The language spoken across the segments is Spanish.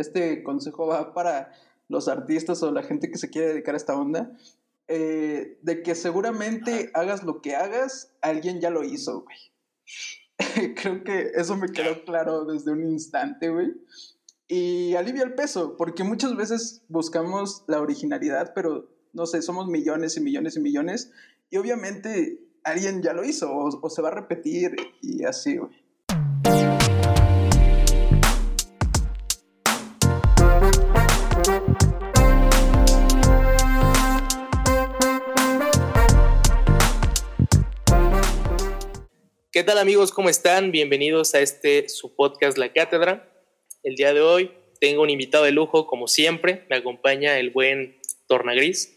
este consejo va para los artistas o la gente que se quiere dedicar a esta onda, eh, de que seguramente hagas lo que hagas, alguien ya lo hizo, güey. Creo que eso me quedó claro desde un instante, güey. Y alivia el peso, porque muchas veces buscamos la originalidad, pero no sé, somos millones y millones y millones, y obviamente alguien ya lo hizo o, o se va a repetir y así, güey. ¿Qué tal amigos? ¿Cómo están? Bienvenidos a este su podcast La Cátedra. El día de hoy tengo un invitado de lujo, como siempre. Me acompaña el buen Tornagris.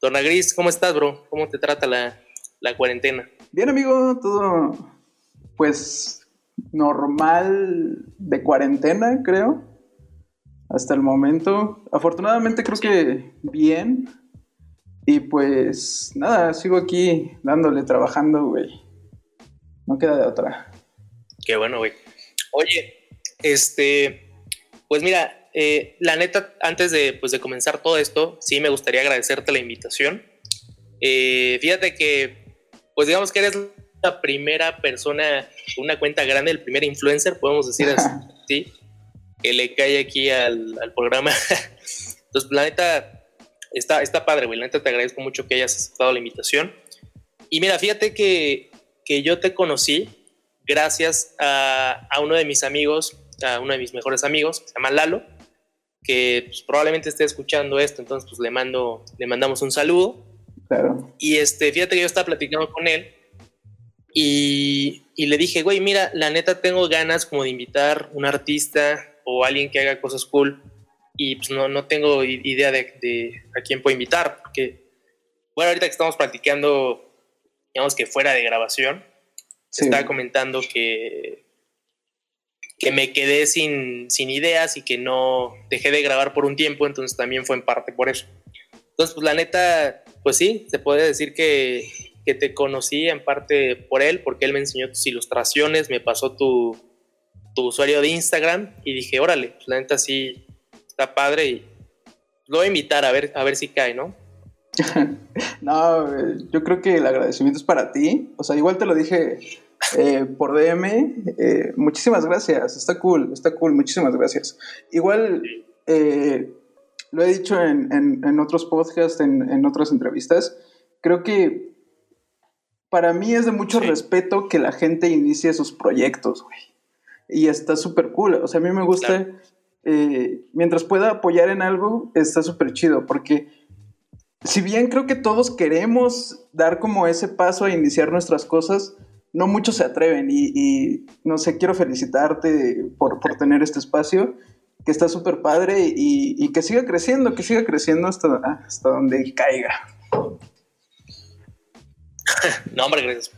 Tornagris, ¿cómo estás, bro? ¿Cómo te trata la, la cuarentena? Bien, amigo, todo pues normal de cuarentena, creo. Hasta el momento. Afortunadamente creo que bien. Y pues nada, sigo aquí dándole, trabajando, güey. No queda de otra. Qué bueno, güey. Oye, este, pues mira, eh, la neta, antes de, pues, de comenzar todo esto, sí me gustaría agradecerte la invitación. Eh, fíjate que, pues digamos que eres la primera persona una cuenta grande, el primer influencer, podemos decir así, que le cae aquí al, al programa. Entonces, la neta, está, está padre, güey. La neta, te agradezco mucho que hayas aceptado la invitación. Y mira, fíjate que que yo te conocí gracias a, a, uno de mis amigos, a uno de mis mejores amigos, que se llama Lalo, que pues, probablemente esté escuchando esto, entonces pues le, mando, le mandamos un saludo. Claro. Y este, fíjate que yo estaba platicando con él y, y le dije, güey, mira, la neta tengo ganas como de invitar un artista o alguien que haga cosas cool y pues no, no tengo idea de, de a quién puedo invitar, porque, bueno, ahorita que estamos practicando digamos que fuera de grabación, se estaba comentando que, que me quedé sin, sin ideas y que no dejé de grabar por un tiempo, entonces también fue en parte por eso. Entonces, pues la neta, pues sí, se puede decir que, que te conocí en parte por él, porque él me enseñó tus ilustraciones, me pasó tu, tu usuario de Instagram y dije, órale, pues la neta sí está padre y lo voy a invitar a ver, a ver si cae, ¿no? No, yo creo que el agradecimiento es para ti. O sea, igual te lo dije eh, por DM. Eh, muchísimas gracias. Está cool, está cool. Muchísimas gracias. Igual eh, lo he dicho en, en, otros podcasts, en, en, otras entrevistas. Creo que para mí es de mucho sí. respeto que la gente inicie sus proyectos, güey. Y está súper cool. O sea, a mí me gusta. Claro. mientras pueda apoyar en algo, está súper chido. Porque si bien creo que todos queremos dar como ese paso a iniciar nuestras cosas, no muchos se atreven y, y no sé, quiero felicitarte por, por tener este espacio, que está súper padre y, y, que siga creciendo, que siga creciendo hasta, hasta donde caiga. no, hombre, gracias.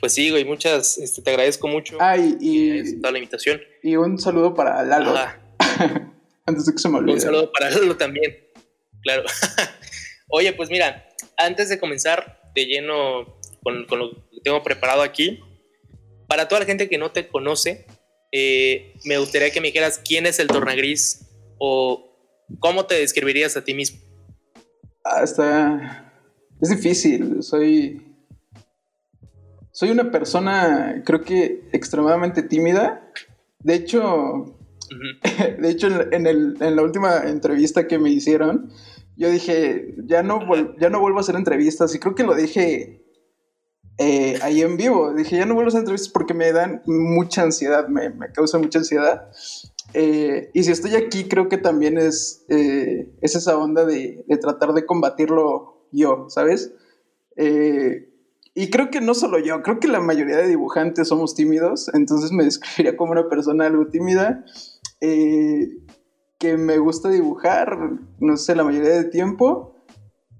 Pues sí, güey, muchas, este, te agradezco mucho Ay, y, toda la invitación. Y un saludo para Lalo. Antes de que se me olvide. Un saludo para Lalo también, claro. Oye, pues mira, antes de comenzar de lleno con, con, lo que tengo preparado aquí, para toda la gente que no te conoce, eh, me gustaría que me dijeras quién es el Tornagris o cómo te describirías a ti mismo. Ah, está... Es difícil, soy... Soy una persona, creo que extremadamente tímida. De hecho, uh -huh. de hecho en, el, en la última entrevista que me hicieron, yo dije, ya no, ya no vuelvo a hacer entrevistas y creo que lo dije eh, ahí en vivo. Dije, ya no vuelvo a hacer entrevistas porque me dan mucha ansiedad, me, me causa mucha ansiedad. Eh, y si estoy aquí, creo que también es, eh, es esa onda de, de, tratar de combatirlo yo, ¿sabes? Eh, y creo que no solo yo, creo que la mayoría de dibujantes somos tímidos, entonces me describiría como una persona algo tímida. Eh, que me gusta dibujar, no sé, la mayoría del tiempo,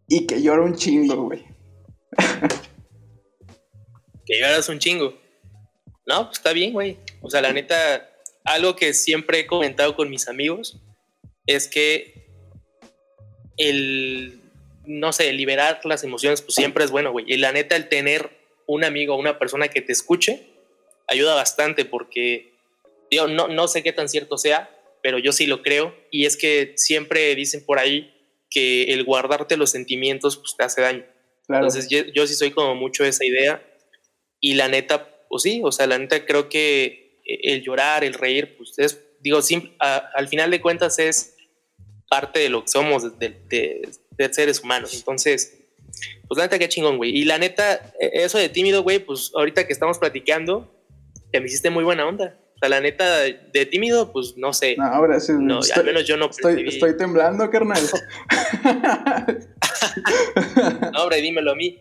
y que llora un chingo, güey. que lloras un chingo. No, pues está bien, güey. O sea, la neta, algo que siempre he comentado con mis amigos es que el, no sé, liberar las emociones, pues siempre es bueno, güey. Y la neta, el tener un amigo, una persona que te escuche, ayuda bastante porque, digo, no, no sé qué tan cierto sea, pero yo sí lo creo. Y es que siempre dicen por ahí que el guardarte los sentimientos pues, te hace daño. Entonces yo, sí soy como mucho esa idea. Y la neta, pues sí, o sea, la neta creo que el llorar, el reír, pues es, digo, al final de cuentas es parte de lo que somos, de, de seres humanos. Entonces, pues la neta, qué chingón, güey. Y la neta, e, eso de tímido, güey, pues ahorita que estamos platicando, te me hiciste muy buena onda. O sea, la neta, de tímido, pues no sé. No, ahora sí. No, al menos yo no estoy, estoy temblando, carnal. no, hombre, dímelo a mí.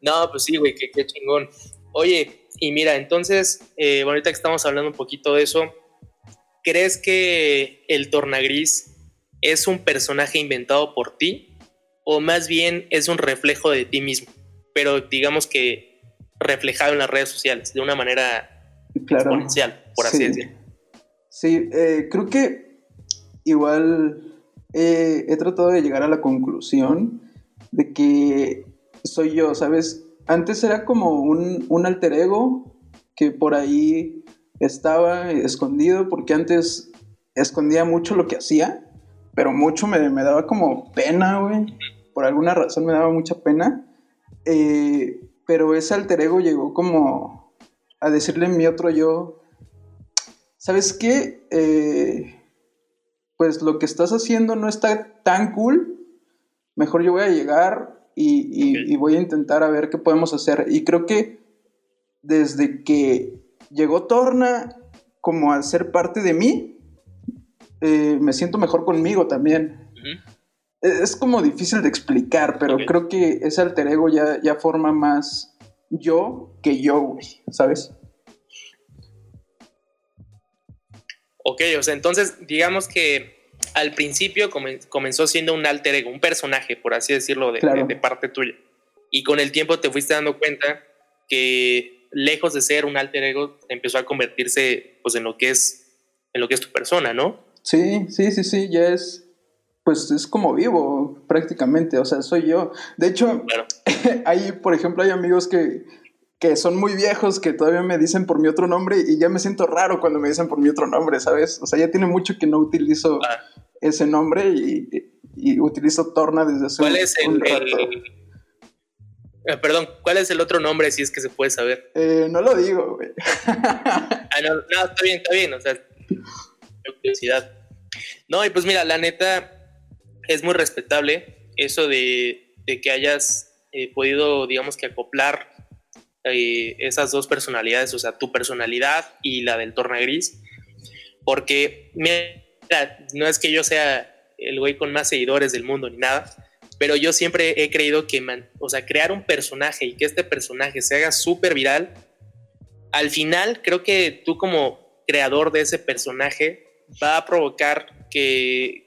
No, pues sí, güey, qué, qué chingón. Oye, y mira, entonces, eh, ahorita que estamos hablando un poquito de eso, ¿crees que el Tornagris es un personaje inventado por ti? ¿O más bien es un reflejo de ti mismo? Pero digamos que reflejado en las redes sociales, de una manera exponencial, por así decirlo. Sí, eh, creo que igual he tratado de llegar a la conclusión de que soy yo, ¿sabes? Antes era como un, un alter ego que por ahí estaba escondido, porque antes escondía mucho lo que hacía, pero mucho me, me daba como pena, güey. Por alguna razón me daba mucha pena. Eh, pero ese alter ego llegó como a decirle a mi otro yo, ¿sabes qué? Eh, pues lo que estás haciendo no está tan cool, mejor yo voy a llegar y, voy a intentar a ver qué podemos hacer. Y creo que desde que llegó Torna como a ser parte de mí, eh, me siento mejor conmigo también. E, es, como difícil de explicar, pero creo que ese alter ego ya, ya forma más yo que yo, güey, ¿sabes? Ok, o sea, entonces digamos que al principio comenzó siendo un alter ego, un personaje, por así decirlo, de, parte tuya. Y con el tiempo te fuiste dando cuenta que lejos de ser un alter ego, empezó a convertirse pues, en, lo que es, en lo que es tu persona, ¿no? Sí, sí, sí, sí, ya es, pues es como vivo prácticamente, o sea, soy yo. De hecho, hay, por ejemplo, hay amigos que que son muy viejos, que todavía me dicen por mi otro nombre y ya me siento raro cuando me dicen por mi otro nombre, ¿sabes? O sea, ya tiene mucho que no utilizo ah. ese nombre y, utilizo Torna desde hace ¿Cuál es el, eh, perdón, ¿cuál es el otro nombre si es que se puede saber? Eh, no lo digo, güey. ah, no, no, está bien, está bien, o sea, curiosidad. No, y pues mira, la neta es muy respetable eso de, que hayas eh, podido, digamos que acoplar eh, esas dos personalidades, o sea, tu personalidad y la del Torna Gris, porque mira, no es que yo sea el güey con más seguidores del mundo ni nada, pero yo siempre he creído que, o sea, crear un personaje y que este personaje se haga súper viral, al final creo que tú como creador de ese personaje va a provocar que,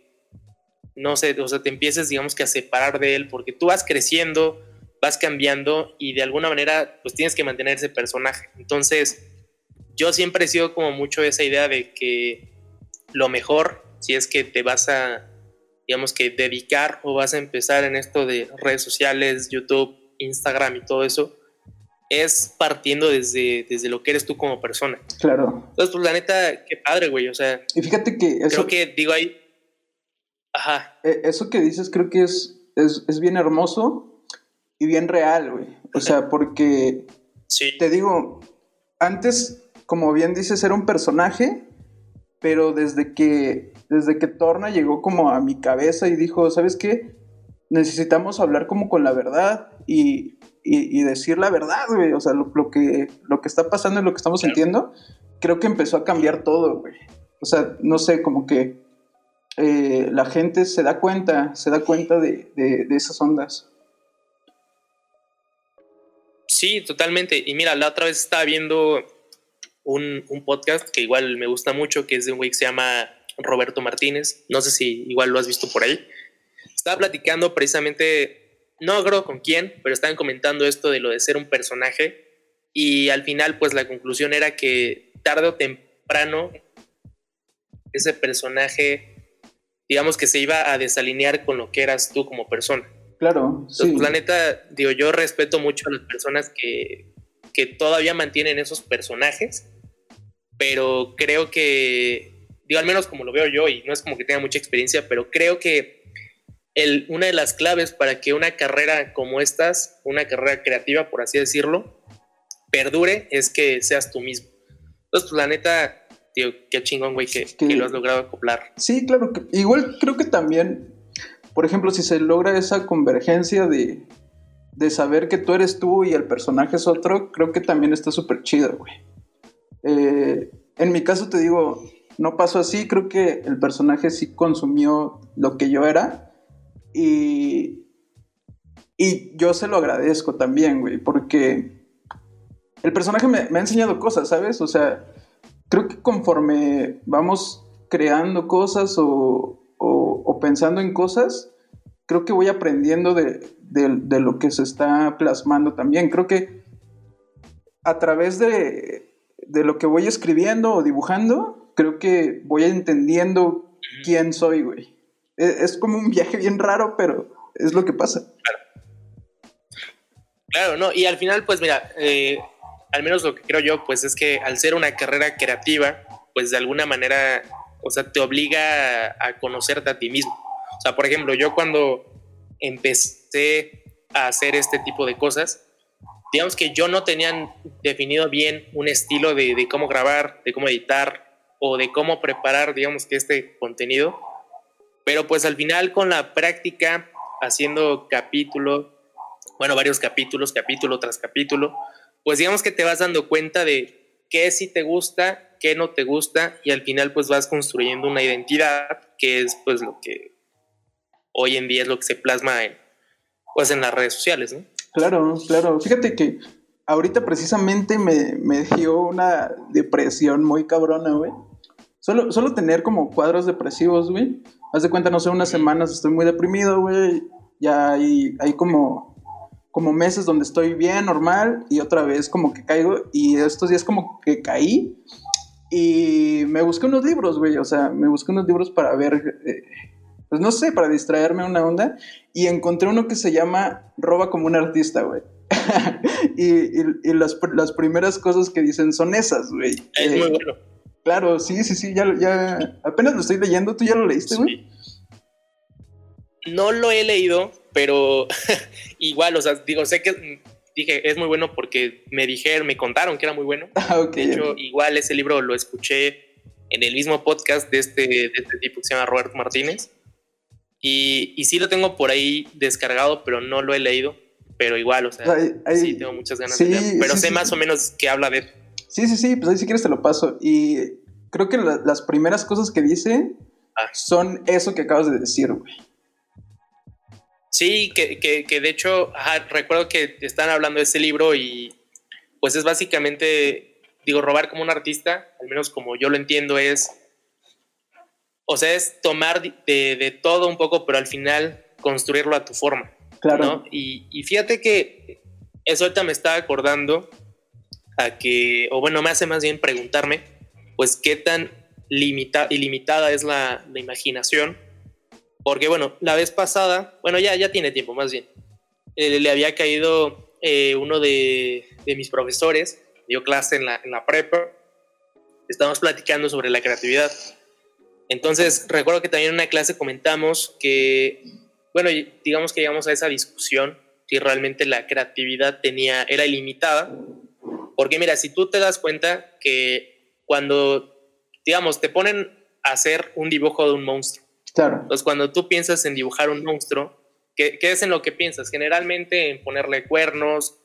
no sé, o sea, te empieces, digamos que a separar de él, porque tú vas creciendo, vas cambiando y de alguna manera pues tienes que mantener ese personaje. Entonces, yo siempre he sido como mucho esa idea de que lo mejor, si es que te vas a, digamos que dedicar o vas a empezar en esto de redes sociales, YouTube, Instagram y todo eso, es partiendo desde, desde lo que eres tú como persona. Claro. Entonces, pues la neta, qué padre, güey. O sea, y fíjate que eso, creo que digo ahí. Ajá. E, eso que dices creo que es, es, es bien hermoso y bien real, güey. O sea, porque sí. te digo, antes, como bien dices, era un personaje, pero desde que, desde que Torna llegó como a mi cabeza y dijo, ¿sabes qué? Necesitamos hablar como con la verdad y, decir la verdad, güey. O sea, lo, que, lo que está pasando y lo que estamos sintiendo, creo que empezó a cambiar todo, güey. O sea, no sé, como que eh, la gente se da cuenta, se da cuenta de, de esas ondas. Sí, totalmente. Y mira, la otra vez estaba viendo un, podcast que igual me gusta mucho, que es de un güey que se llama Roberto Martínez. No sé si igual lo has visto por ahí. Estaba platicando precisamente, no creo con quién, pero estaban comentando esto de lo de ser un personaje. Y al final, pues la conclusión era que tarde o temprano ese personaje, digamos que se iba a desalinear con lo que eras tú como persona. Claro. sí. pues, la neta, digo, yo respeto mucho a las personas que, que todavía mantienen esos personajes, pero creo que digo, al menos como lo veo yo, y no es como que tenga mucha experiencia, pero creo que el, una de las claves para que una carrera como estas, una carrera creativa, por así decirlo, perdure, es que seas tú mismo. Entonces, pues la neta, tío, qué chingón, güey, que, que, lo has logrado acoplar. Sí, claro, que, igual creo que también, por ejemplo, si se logra esa convergencia de, de saber que tú eres tú y el personaje es otro, creo que también está súper chido, güey. Eh, en mi caso te digo, no pasó así, creo que el personaje sí consumió lo que yo era y, y yo se lo agradezco también, güey, porque el personaje me, ha enseñado cosas, ¿sabes? O sea, creo que conforme vamos creando cosas o, pensando en cosas, creo que voy aprendiendo de, de, lo que se está plasmando también. Creo que a través de, de lo que voy escribiendo o dibujando, creo que voy entendiendo quién soy, güey. E, es, como un viaje bien raro, pero es lo que pasa. Claro, no, y al final, pues mira, eh, al menos lo que creo yo, pues es que al ser una carrera creativa, pues de alguna manera, o sea, te obliga a, conocerte a ti mismo. O sea, por ejemplo, yo cuando empecé a hacer este tipo de cosas, digamos que yo no tenía definido bien un estilo de, cómo grabar, de cómo editar o de cómo preparar, digamos que este contenido. Pero pues al final con la práctica, haciendo capítulo, bueno, varios capítulos, capítulo tras capítulo, pues digamos que te vas dando cuenta de qué sí te gusta, qué no te gusta y al final pues vas construyendo una identidad que es pues lo que hoy en día es lo que se plasma en, pues en las redes sociales, ¿no? Claro, claro. Fíjate que ahorita precisamente me, me dio una depresión muy cabrona, güey. Solo, solo tener como cuadros depresivos, güey. Haz de cuenta, no sé, unas semanas estoy muy deprimido, güey. Ya hay, hay como, como meses donde estoy bien, normal, y otra vez como que caigo. Y estos días como que caí. Y me busqué unos libros, güey. O sea, me busqué unos libros para ver eh, pues no sé, para distraerme una onda. Y encontré uno que se llama Roba como un artista, güey. y, y, las, las, primeras cosas que dicen son esas, güey. Es muy eh, bueno. Claro, sí, sí, sí, ya, ya apenas lo estoy leyendo. ¿Tú ya lo leíste, güey? No lo he leído, pero igual, o sea, digo, sé que dije, es muy bueno porque me dijeron, me contaron que era muy bueno. Ah, okay, de hecho, igual ese libro lo escuché en el mismo podcast de este, de este tipo que se llama Roberto Martínez. Y, y sí lo tengo por ahí descargado, pero no lo he leído. Pero igual, o sea, sí tengo muchas ganas de leerlo. Pero sé más o menos qué habla de Sí, sí, sí, pues ahí si quieres te lo paso. Y creo que las primeras cosas que dice ah. son eso que acabas de decir, güey. Sí, que, que, que de hecho, recuerdo que están hablando de ese libro y pues es básicamente, digo, robar como un artista, al menos como yo lo entiendo, es o sea, es tomar de, todo un poco, pero al final construirlo a tu forma. Claro. Y, fíjate que eso ahorita me estaba acordando a que, o bueno, me hace más bien preguntarme, pues qué tan limita, ilimitada es la, imaginación. Porque bueno, la vez pasada, bueno, ya, ya tiene tiempo más bien, eh, le había caído eh, uno de, mis profesores, dio clase en la, en la prepa, estábamos platicando sobre la creatividad entonces, recuerdo que también en una clase comentamos que, bueno, digamos que llegamos a esa discusión si realmente la creatividad tenía, era ilimitada. Porque mira, si tú te das cuenta que cuando, digamos, te ponen a hacer un dibujo de un monstruo. Claro. Entonces, cuando tú piensas en dibujar un monstruo, ¿qué, es en lo que piensas? Generalmente en ponerle cuernos,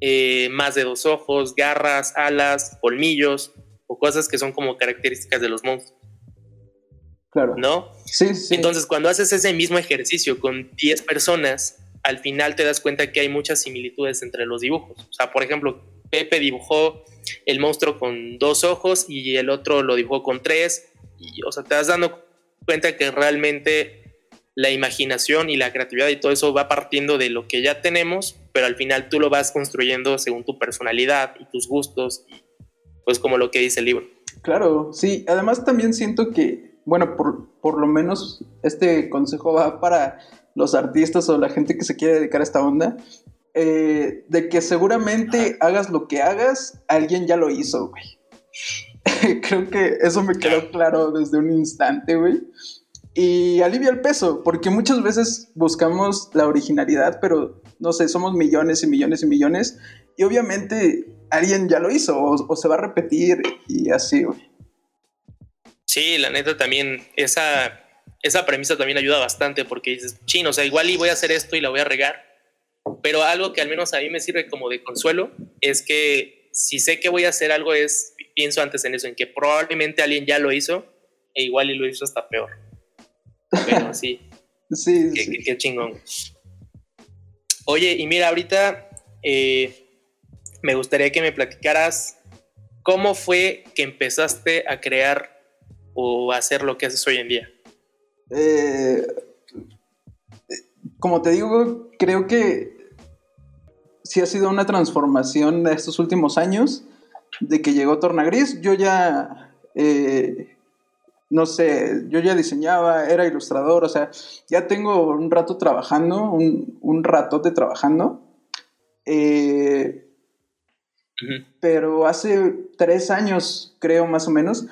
eh, más de dos ojos, garras, alas, colmillos o cosas que son como características de los monstruos. Claro. ¿No? Sí, sí. Entonces, cuando haces ese mismo ejercicio con 10 personas, al final te das cuenta que hay muchas similitudes entre los dibujos. O sea, por ejemplo, Pepe dibujó el monstruo con dos ojos y el otro lo dibujó con tres. Y, o sea, te das dando cuenta que realmente la imaginación y la creatividad y todo eso va partiendo de lo que ya tenemos, pero al final tú lo vas construyendo según tu personalidad y tus gustos, pues como lo que dice el libro. Claro, sí. Además también siento que bueno, por, lo menos este consejo va para los artistas o la gente que se quiere dedicar a esta onda, eh, de que seguramente hagas lo que hagas, alguien ya lo hizo, güey. Creo que eso me quedó claro desde un instante, güey. Y alivia el peso, porque muchas veces buscamos la originalidad, pero no sé, somos millones y millones y millones. Y obviamente alguien ya lo hizo o, se va a repetir y así, güey. Sí, la neta también, esa, esa premisa también ayuda bastante porque dices, chino, o sea, igual y voy a hacer esto y la voy a regar. Pero algo que al menos a mí me sirve como de consuelo es que si sé que voy a hacer algo es, pienso antes en eso, en que probablemente alguien ya lo hizo e igual y lo hizo hasta peor. Pero sí. sí, qué, chingón. Oye, y mira, ahorita eh, me gustaría que me platicaras cómo fue que empezaste a crear o a hacer lo que haces hoy en día. Eh, como te digo, creo que sí ha sido una transformación de estos últimos años, de que llegó Tornagris. Yo ya eh, no sé, yo ya diseñaba, era ilustrador, o sea, ya tengo un rato trabajando, un, un ratote trabajando. Eh, pero hace tres años, creo más o menos,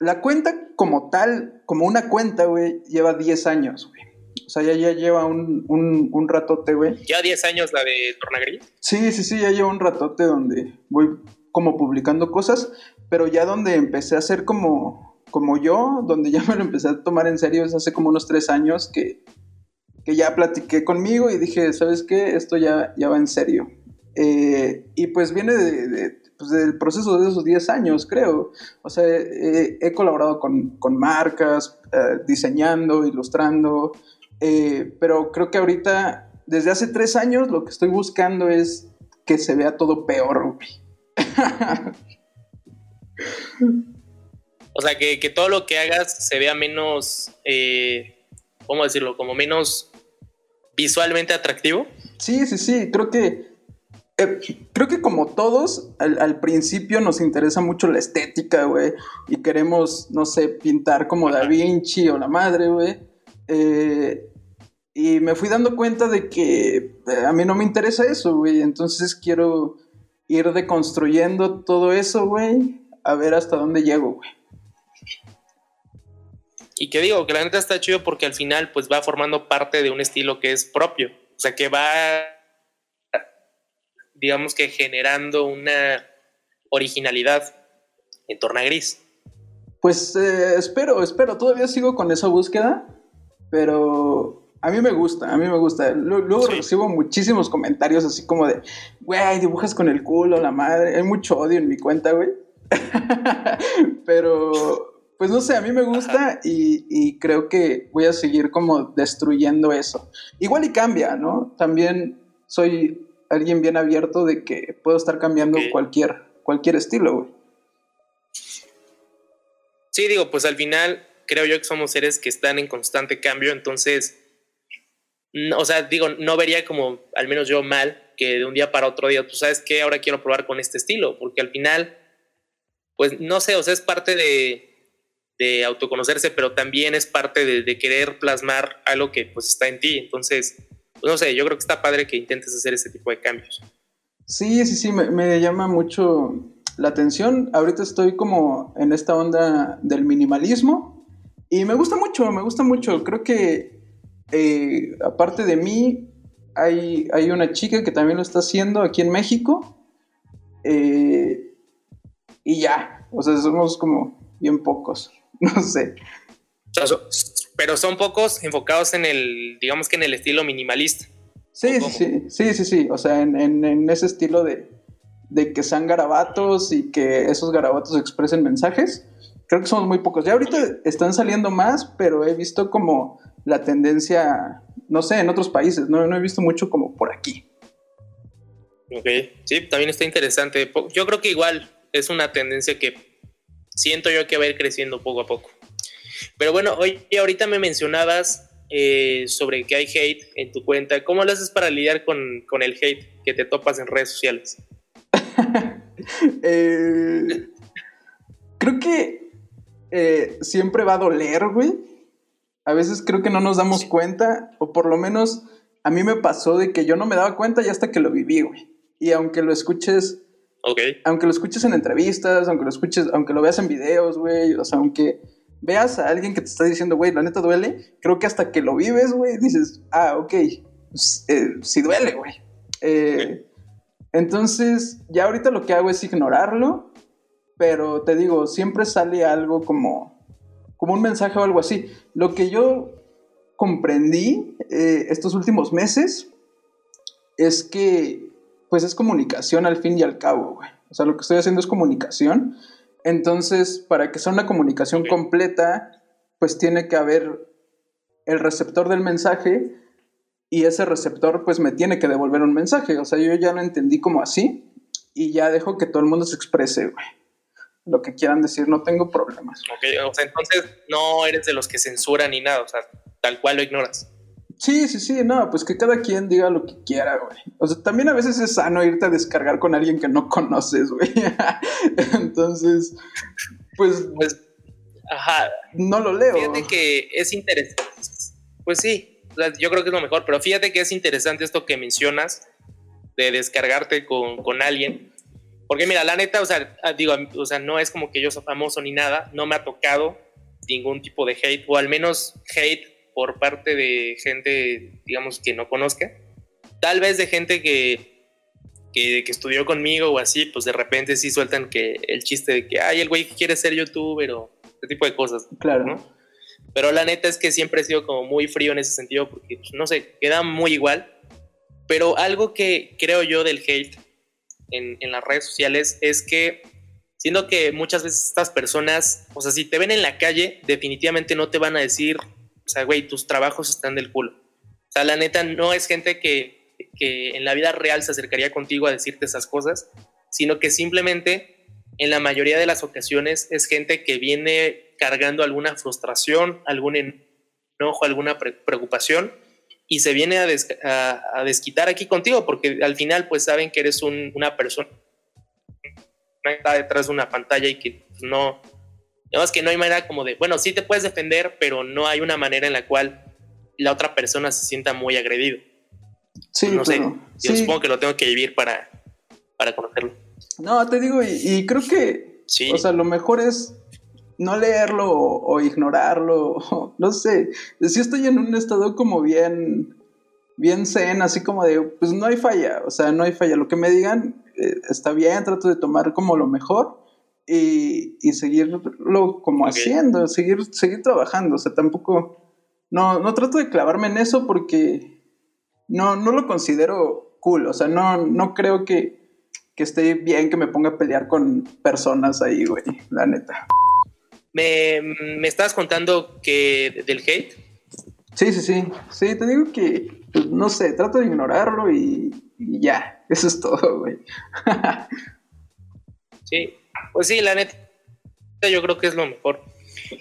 la cuenta como tal, como una cuenta, güey, lleva diez años, güey. O sea, ya, ya lleva un, un, ratote, güey. ¿Ya diez años la de Tornagri? Sí, sí, sí, ya lleva un ratote donde voy como publicando cosas, pero ya donde empecé a hacer como como yo, donde ya me lo empecé a tomar en serio es hace como unos tres años que, que ya platiqué conmigo y dije, ¿sabes qué? Esto ya, ya va en serio. Eh, y pues viene de, pues del proceso de esos 10 años, creo. O sea, he colaborado con, con marcas, eh, diseñando, ilustrando, eh, pero creo que ahorita, desde hace tres años, lo que estoy buscando es que se vea todo peor. O sea, que, todo lo que hagas se vea menos, eh, ¿cómo decirlo? Como menos visualmente atractivo. Sí, sí, sí, creo que... Eh, creo que como todos, al, principio nos interesa mucho la estética, güey, y queremos, no sé, pintar como Da Vinci o la madre, güey. Eh, y me fui dando cuenta de que a mí no me interesa eso, güey, entonces quiero ir deconstruyendo todo eso, güey, a ver hasta dónde llego, güey. Y que digo, que la neta está chido porque al final pues va formando parte de un estilo que es propio. O sea, que va, digamos que generando una originalidad en torno a gris. Pues eh, espero, espero. Todavía sigo con esa búsqueda, pero a mí me gusta, a mí me gusta. Luego recibo muchísimos comentarios así como de, güey, dibujas con el culo, la madre. Hay mucho odio en mi cuenta, güey. pero pues no sé, a mí me gusta y, creo que voy a seguir como destruyendo eso. Igual y cambia, ¿no? También soy alguien bien abierto de que puedo estar cambiando cualquier, cualquier estilo, güey. Sí, digo, pues al final creo yo que somos seres que están en constante cambio, entonces, o sea, digo, no vería como, al menos yo mal, que de un día para otro día, tú sabes que ahora quiero probar con este estilo, porque al final, pues no sé, o sea, es parte de, de autoconocerse, pero también es parte de, querer plasmar algo que pues está en ti. Entonces, pues, no sé, yo creo que está padre que intentes hacer ese tipo de cambios. Sí, sí, sí, me, llama mucho la atención. Ahorita estoy como en esta onda del minimalismo y me gusta mucho, me gusta mucho. Creo que eh, aparte de mí, hay, hay, una chica que también lo está haciendo aquí en México. Eh, y ya, o sea, somos como bien pocos. no sé. Pero son pocos enfocados en el, digamos que en el estilo minimalista. Sí, sí, sí, sí, sí, o sea, en, ese estilo de, que sean garabatos y que esos garabatos expresen mensajes. Creo que somos muy pocos. Ya ahorita están saliendo más, pero he visto como la tendencia, no sé, en otros países, no, no he visto mucho como por aquí. Ok, sí, también está interesante. Yo creo que igual es una tendencia que siento yo que va a ir creciendo poco a poco. Pero bueno, hoy ahorita me mencionabas eh, sobre que hay hate en tu cuenta. ¿Cómo lo haces para lidiar con, el hate que te topas en redes sociales? Eh, creo que eh, siempre va a doler, güey. A veces creo que no nos damos cuenta, o por lo menos a mí me pasó de que yo no me daba cuenta ya hasta que lo viví, güey. Y aunque lo escuches Ok. Aunque lo escuches en entrevistas, aunque lo escuches, aunque lo veas en videos, güey, o sea, aunque veas a alguien que te está diciendo, güey, la neta duele, creo que hasta que lo vives, güey, dices, ah, ok, eh, sí duele, güey. Eh, entonces, ya ahorita lo que hago es ignorarlo, pero te digo, siempre sale algo como, como un mensaje o algo así. Lo que yo comprendí eh, estos últimos meses es que, pues es comunicación al fin y al cabo, güey. O sea, lo que estoy haciendo es comunicación. Entonces, para que sea una comunicación completa, pues tiene que haber el receptor del mensaje y ese receptor pues me tiene que devolver un mensaje. O sea, yo ya lo entendí como así y ya dejo que todo el mundo se exprese, güey. Lo que quieran decir, no tengo problemas. Ok, o sea, entonces no eres de los que censuran ni nada, o sea, tal cual lo ignoras. Sí, sí, sí, no, pues que cada quien diga lo que quiera, güey. O sea, también a veces es sano irte a descargar con alguien que no conoces, güey. Entonces, pues, pues, ajá. No lo leo. Fíjate que es interesante. Pues sí, yo creo que es lo mejor, pero fíjate que es interesante esto que mencionas de descargarte con, con alguien. Porque mira, la neta, o sea, ah, digo, o sea, no es como que yo sea famoso ni nada, no me ha tocado ningún tipo de hate, o al menos hate por parte de gente, digamos, que no conozca. Tal vez de gente que, que, estudió conmigo o así, pues de repente sí sueltan que el chiste de que, ay, el güey quiere ser youtuber o ese tipo de cosas. Claro. ¿no? Pero la neta es que siempre he sido como muy frío en ese sentido porque, pues, no sé, queda muy igual. Pero algo que creo yo del hate en, en las redes sociales es que siendo que muchas veces estas personas, o sea, si te ven en la calle, definitivamente no te van a decir o sea, güey, tus trabajos están del culo. O sea, la neta no es gente que, que en la vida real se acercaría contigo a decirte esas cosas, sino que simplemente en la mayoría de las ocasiones es gente que viene cargando alguna frustración, algún enojo, alguna preocupación y se viene a, a, desquitar aquí contigo porque al final pues saben que eres una persona que está detrás de una pantalla y que no, Digamos que no hay manera como de, bueno, sí te puedes defender, pero no hay una manera en la cual la otra persona se sienta muy agredido. Sí, no sé. Yo supongo que lo tengo que vivir para, para conocerlo. No, te digo, y, creo que, sí. o sea, lo mejor es no leerlo o, ignorarlo, no sé. Si estoy en un estado como bien, bien zen, así como de, pues no hay falla, o sea, no hay falla. Lo que me digan eh, está bien, trato de tomar como lo mejor y, y seguirlo como haciendo, seguir, seguir trabajando. O sea, tampoco, no, no trato de clavarme en eso porque no, no lo considero cool. O sea, no, no creo que, que esté bien que me ponga a pelear con personas ahí, güey, la neta. ¿Me, me estás contando que del hate? Sí, sí, sí. Sí, te digo que, pues, no sé, trato de ignorarlo y, y ya. Eso es todo, güey. sí, pues sí, la neta, yo creo que es lo mejor.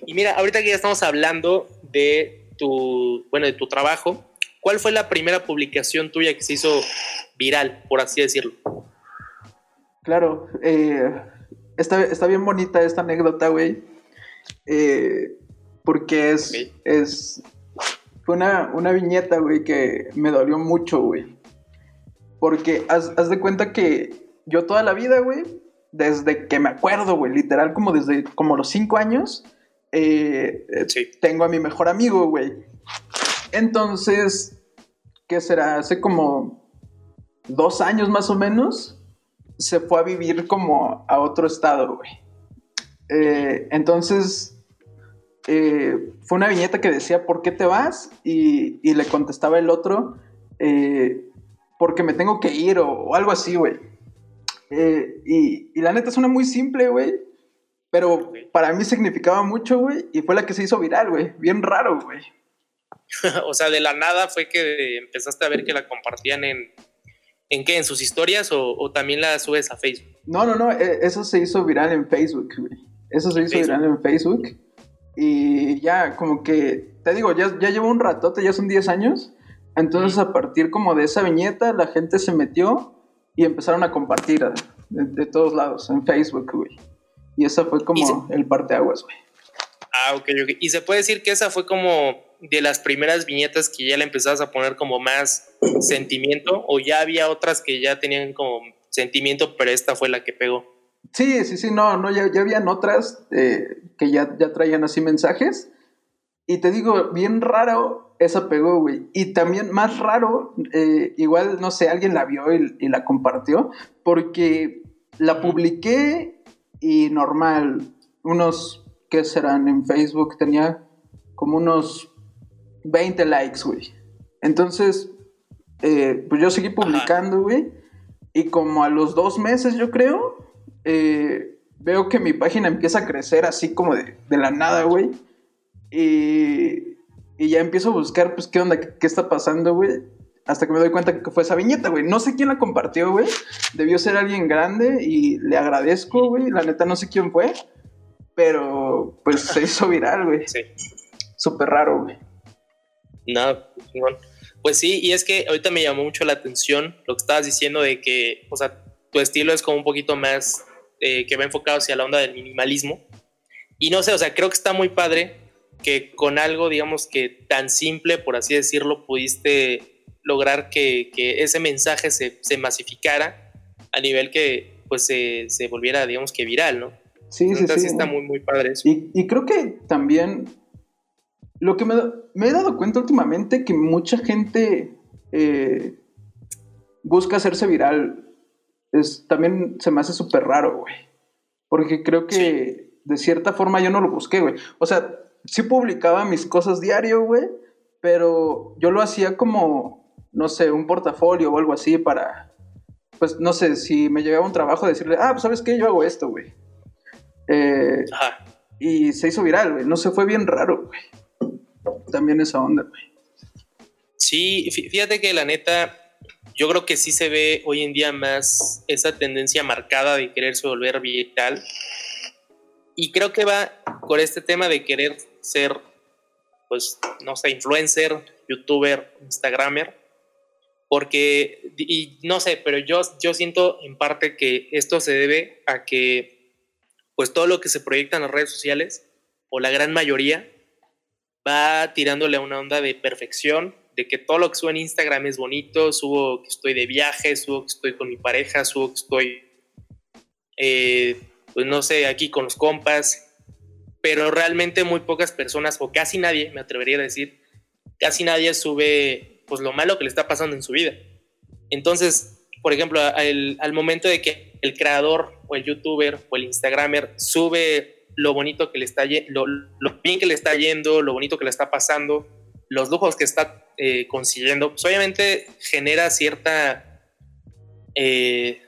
Y mira, ahorita que ya estamos hablando de tu, bueno, de tu trabajo, ¿cuál fue la primera publicación tuya que se hizo viral, por así decirlo? Claro, eh, está, bien bonita esta anécdota, güey. Eh, porque es, es fue una, una viñeta, güey, que me dolió mucho, güey. Porque haz, haz de cuenta que yo toda la vida, güey, desde que me acuerdo, güey, literal como desde como los cinco años, eh, tengo a mi mejor amigo, güey. Entonces, ¿qué será? Hace como dos años más o menos, se fue a vivir como a otro estado, güey. Eh, entonces, eh, fue una viñeta que decía, ¿por qué te vas? Y, le contestaba el otro, porque me tengo que ir o algo así, güey. Eh, y, la neta suena muy simple, güey. Pero para mí significaba mucho, güey. Y fue la que se hizo viral, güey. Bien raro, güey. o sea, de la nada fue que empezaste a ver que la compartían en. ¿En qué? ¿En sus historias o, también la subes a Facebook? No, no, no. Eso se hizo viral en Facebook, güey. Eso se hizo viral en Facebook. Y ya, como que. Te digo, ya, ya llevo un ratote, ya son 10 años. Entonces, a partir como de esa viñeta, la gente se metió y empezaron a compartir de, todos lados, en Facebook, güey. Y esa fue como el parteaguas, güey. Ah, ok, ok. Y se puede decir que esa fue como de las primeras viñetas que ya le empezabas a poner como más sentimiento, o ya había otras que ya tenían como sentimiento, pero esta fue la que pegó. Sí, sí, sí, no, no, ya, ya habían otras eh, que ya, ya traían así mensajes. Y te digo, bien raro, esa pegó, güey. Y también más raro, eh, igual, no sé, alguien la vio y, la compartió, porque la publiqué y normal, unos, ¿qué serán? En Facebook tenía como unos 20 likes, güey. Entonces, eh, pues yo seguí publicando, güey. Y como a los dos meses, yo creo, eh, veo que mi página empieza a crecer así como de, de la nada, güey. Y, y, ya empiezo a buscar, pues, qué onda, qué, qué está pasando, güey. Hasta que me doy cuenta que fue esa viñeta, güey. No sé quién la compartió, güey. Debió ser alguien grande y le agradezco, güey. La neta no sé quién fue. Pero, pues, se hizo viral, güey. Sí. Súper raro, güey. No, chingón. Pues sí, y es que ahorita me llamó mucho la atención lo que estabas diciendo de que, o sea, tu estilo es como un poquito más eh, que va enfocado hacia la onda del minimalismo. Y no sé, o sea, creo que está muy padre que con algo, digamos que tan simple, por así decirlo, pudiste lograr que, que ese mensaje se, se, masificara a nivel que pues se, se, volviera, digamos que viral, ¿no? Sí, Entonces, sí, sí. está muy, muy padre eso. Y, y creo que también lo que me, me, he dado cuenta últimamente que mucha gente eh, busca hacerse viral. Es, también se me hace súper raro, güey. Porque creo que de cierta forma yo no lo busqué, güey. O sea, sí publicaba mis cosas diario, güey. Pero yo lo hacía como, no sé, un portafolio o algo así para, pues no sé, si me llegaba un trabajo, decirle, ah, pues sabes qué, yo hago esto, güey. Eh, Ajá. Y se hizo viral, güey. No sé, fue bien raro, güey también esa onda, güey. Sí, fíjate que la neta, yo creo que sí se ve hoy en día más esa tendencia marcada de quererse volver viral. Y creo que va con este tema de querer ser, pues, no sé, influencer, youtuber, instagramer. Porque, y no sé, pero yo, yo siento en parte que esto se debe a que, pues, todo lo que se proyecta en las redes sociales, o la gran mayoría, va tirándole a una onda de perfección, de que todo lo que subo en Instagram es bonito, subo que estoy de viaje, subo que estoy con mi pareja, subo que estoy, eh, pues no sé, aquí con los compas, pero realmente muy pocas personas, o casi nadie, me atrevería a decir, casi nadie sube pues lo malo que le está pasando en su vida. Entonces, por ejemplo, al, al momento de que el creador o el youtuber o el instagramer sube lo bonito que le está lo, lo, bien que le está yendo, lo bonito que le está pasando, los lujos que está eh, consiguiendo, pues obviamente genera cierta eh,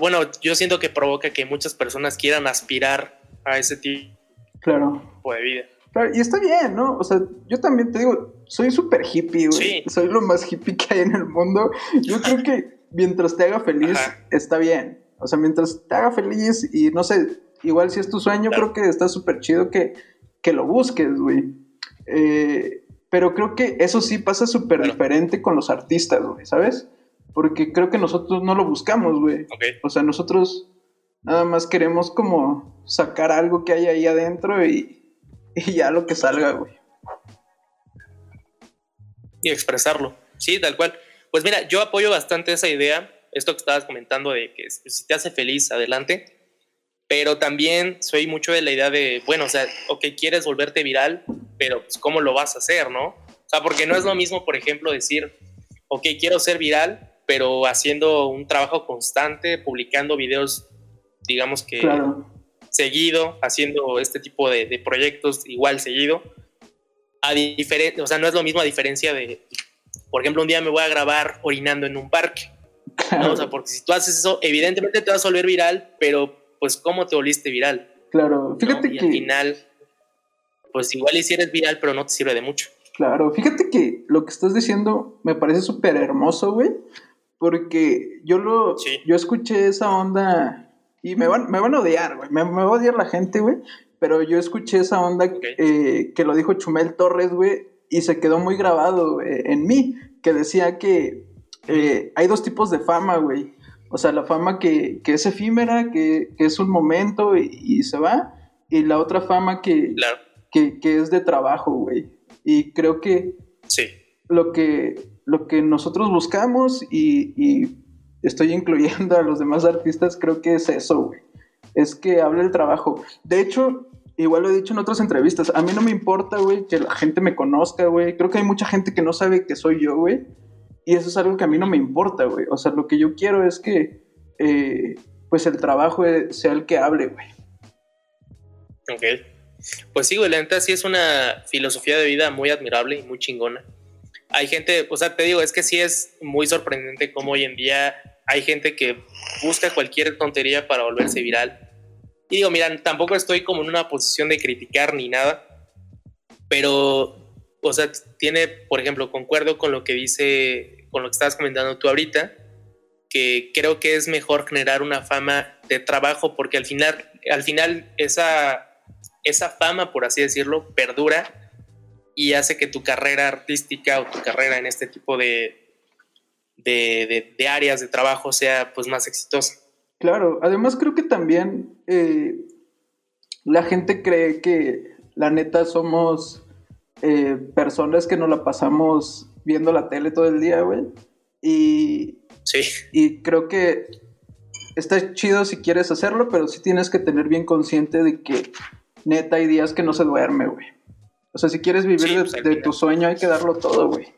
bueno, yo siento que provoca que muchas personas quieran aspirar a ese tipo claro. de vida. Claro, y está bien, ¿no? O sea, yo también te digo, soy súper hippie, güey. Sí. Soy lo más hippie que hay en el mundo. Yo creo que mientras te haga feliz, Ajá. está bien. O sea, mientras te haga feliz y no sé, igual si es tu sueño, claro. creo que está súper chido que, que, lo busques, güey. Eh, pero creo que eso sí pasa súper claro. diferente con los artistas, güey, ¿sabes? Porque creo que nosotros no lo buscamos, güey. Okay. O sea, nosotros nada más queremos como sacar algo que hay ahí adentro y, y ya lo que salga, güey. Y expresarlo, sí, tal cual. Pues mira, yo apoyo bastante esa idea, esto que estabas comentando de que si te hace feliz, adelante pero también soy mucho de la idea de, bueno, o sea, ok, quieres volverte viral, pero pues, ¿cómo lo vas a hacer, no? O sea, porque no es lo mismo, por ejemplo, decir, ok, quiero ser viral, pero haciendo un trabajo constante, publicando videos, digamos que claro. seguido, haciendo este tipo de, de proyectos igual seguido. A o sea, no es lo mismo a diferencia de, por ejemplo, un día me voy a grabar orinando en un parque. Claro. ¿no? O sea, porque si tú haces eso, evidentemente te vas a volver viral, pero pues cómo te volviste viral. Claro, fíjate ¿no? y que... al final, pues igual y si eres viral, pero no te sirve de mucho. Claro, fíjate que lo que estás diciendo me parece súper hermoso, güey, porque yo lo, sí. yo escuché esa onda y me van, me van a odiar, güey, me, me, va a odiar la gente, güey, pero yo escuché esa onda okay. eh, que lo dijo Chumel Torres, güey, y se quedó muy grabado eh, en mí, que decía que eh, hay dos tipos de fama, güey. O sea, la fama que, que es efímera, que, que, es un momento y, y, se va, y la otra fama que, claro. que, que, es de trabajo, güey. Y creo que, sí. lo que lo que nosotros buscamos y, y, estoy incluyendo a los demás artistas, creo que es eso, güey. Es que hable el trabajo. De hecho, igual lo he dicho en otras entrevistas, a mí no me importa, güey, que la gente me conozca, güey. Creo que hay mucha gente que no sabe que soy yo, güey. Y eso es algo que a mí no me importa, güey. O sea, lo que yo quiero es que, eh, pues, el trabajo sea el que hable, güey. Ok. Pues sí, güey, la neta sí es una filosofía de vida muy admirable y muy chingona. Hay gente, o sea, te digo, es que sí es muy sorprendente cómo hoy en día hay gente que busca cualquier tontería para volverse viral. Y digo, mira, tampoco estoy como en una posición de criticar ni nada, pero, o sea, tiene, por ejemplo, concuerdo con lo que dice, con lo que estabas comentando tú ahorita, que creo que es mejor generar una fama de trabajo porque al final, al final esa esa fama, por así decirlo, perdura y hace que tu carrera artística o tu carrera en este tipo de, de, áreas de trabajo sea pues más exitosa. Claro, además creo que también eh, la gente cree que la neta somos eh, personas que nos la pasamos viendo la tele todo el día, güey. Y, sí. y creo que está chido si quieres hacerlo, pero sí tienes que tener bien consciente de que neta hay días que no se duerme, güey. O sea, si quieres vivir de, pues, tu sueño hay que darlo todo, güey.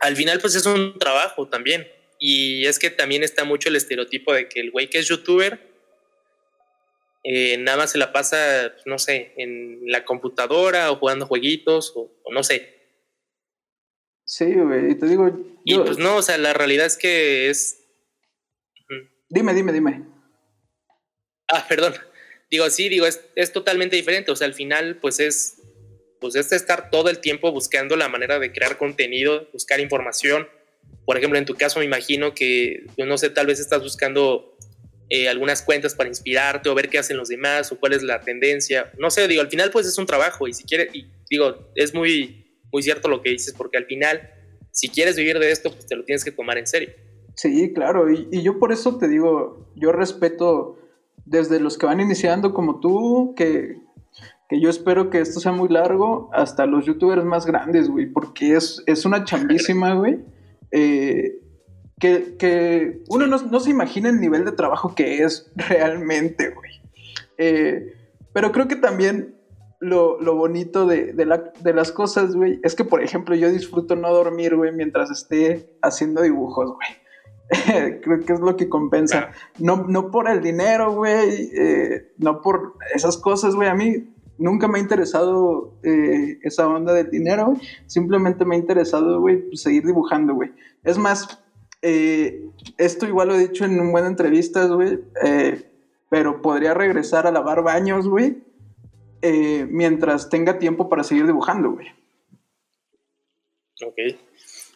Al final, pues es un trabajo también. Y es que también está mucho el estereotipo de que el güey que es youtuber eh, nada más se la pasa, pues, no sé, en la computadora o jugando jueguitos o, no sé. Sí, güey, y te digo... Y pues no, o sea, la realidad es que es... Dime, dime, dime. Ah, perdón. Digo, sí, digo, es, es totalmente diferente. O sea, al final, pues es, pues es estar todo el tiempo buscando la manera de crear contenido, buscar información. Por ejemplo, en tu caso me imagino que, no sé, tal vez estás buscando eh, algunas cuentas para inspirarte o ver qué hacen los demás o cuál es la tendencia. No sé, digo, al final pues es un trabajo y si quieres, digo, es muy, muy cierto lo que dices porque al final, si quieres vivir de esto, pues te lo tienes que tomar en serio. Sí, claro, y, yo por eso te digo, yo respeto desde los que van iniciando como tú, que, yo espero que esto sea muy largo, hasta los youtubers más grandes, güey, porque es, es una chambísima, güey. Eh, que, uno no, se imagina el nivel de trabajo que es realmente, güey. Eh, pero creo que también lo, bonito de, de, las cosas, güey, es que, por ejemplo, yo disfruto no dormir, güey, mientras esté haciendo dibujos, güey. Creo que es lo que compensa. No, no por el dinero, güey, eh, no por esas cosas, güey. A mí nunca me ha interesado eh, esa onda del dinero, Simplemente me ha interesado, güey, pues, seguir dibujando, güey. Es más, eh, esto igual lo he dicho en un buen entrevistas, güey, pero podría regresar a lavar baños, güey, mientras tenga tiempo para seguir dibujando, güey. Ok.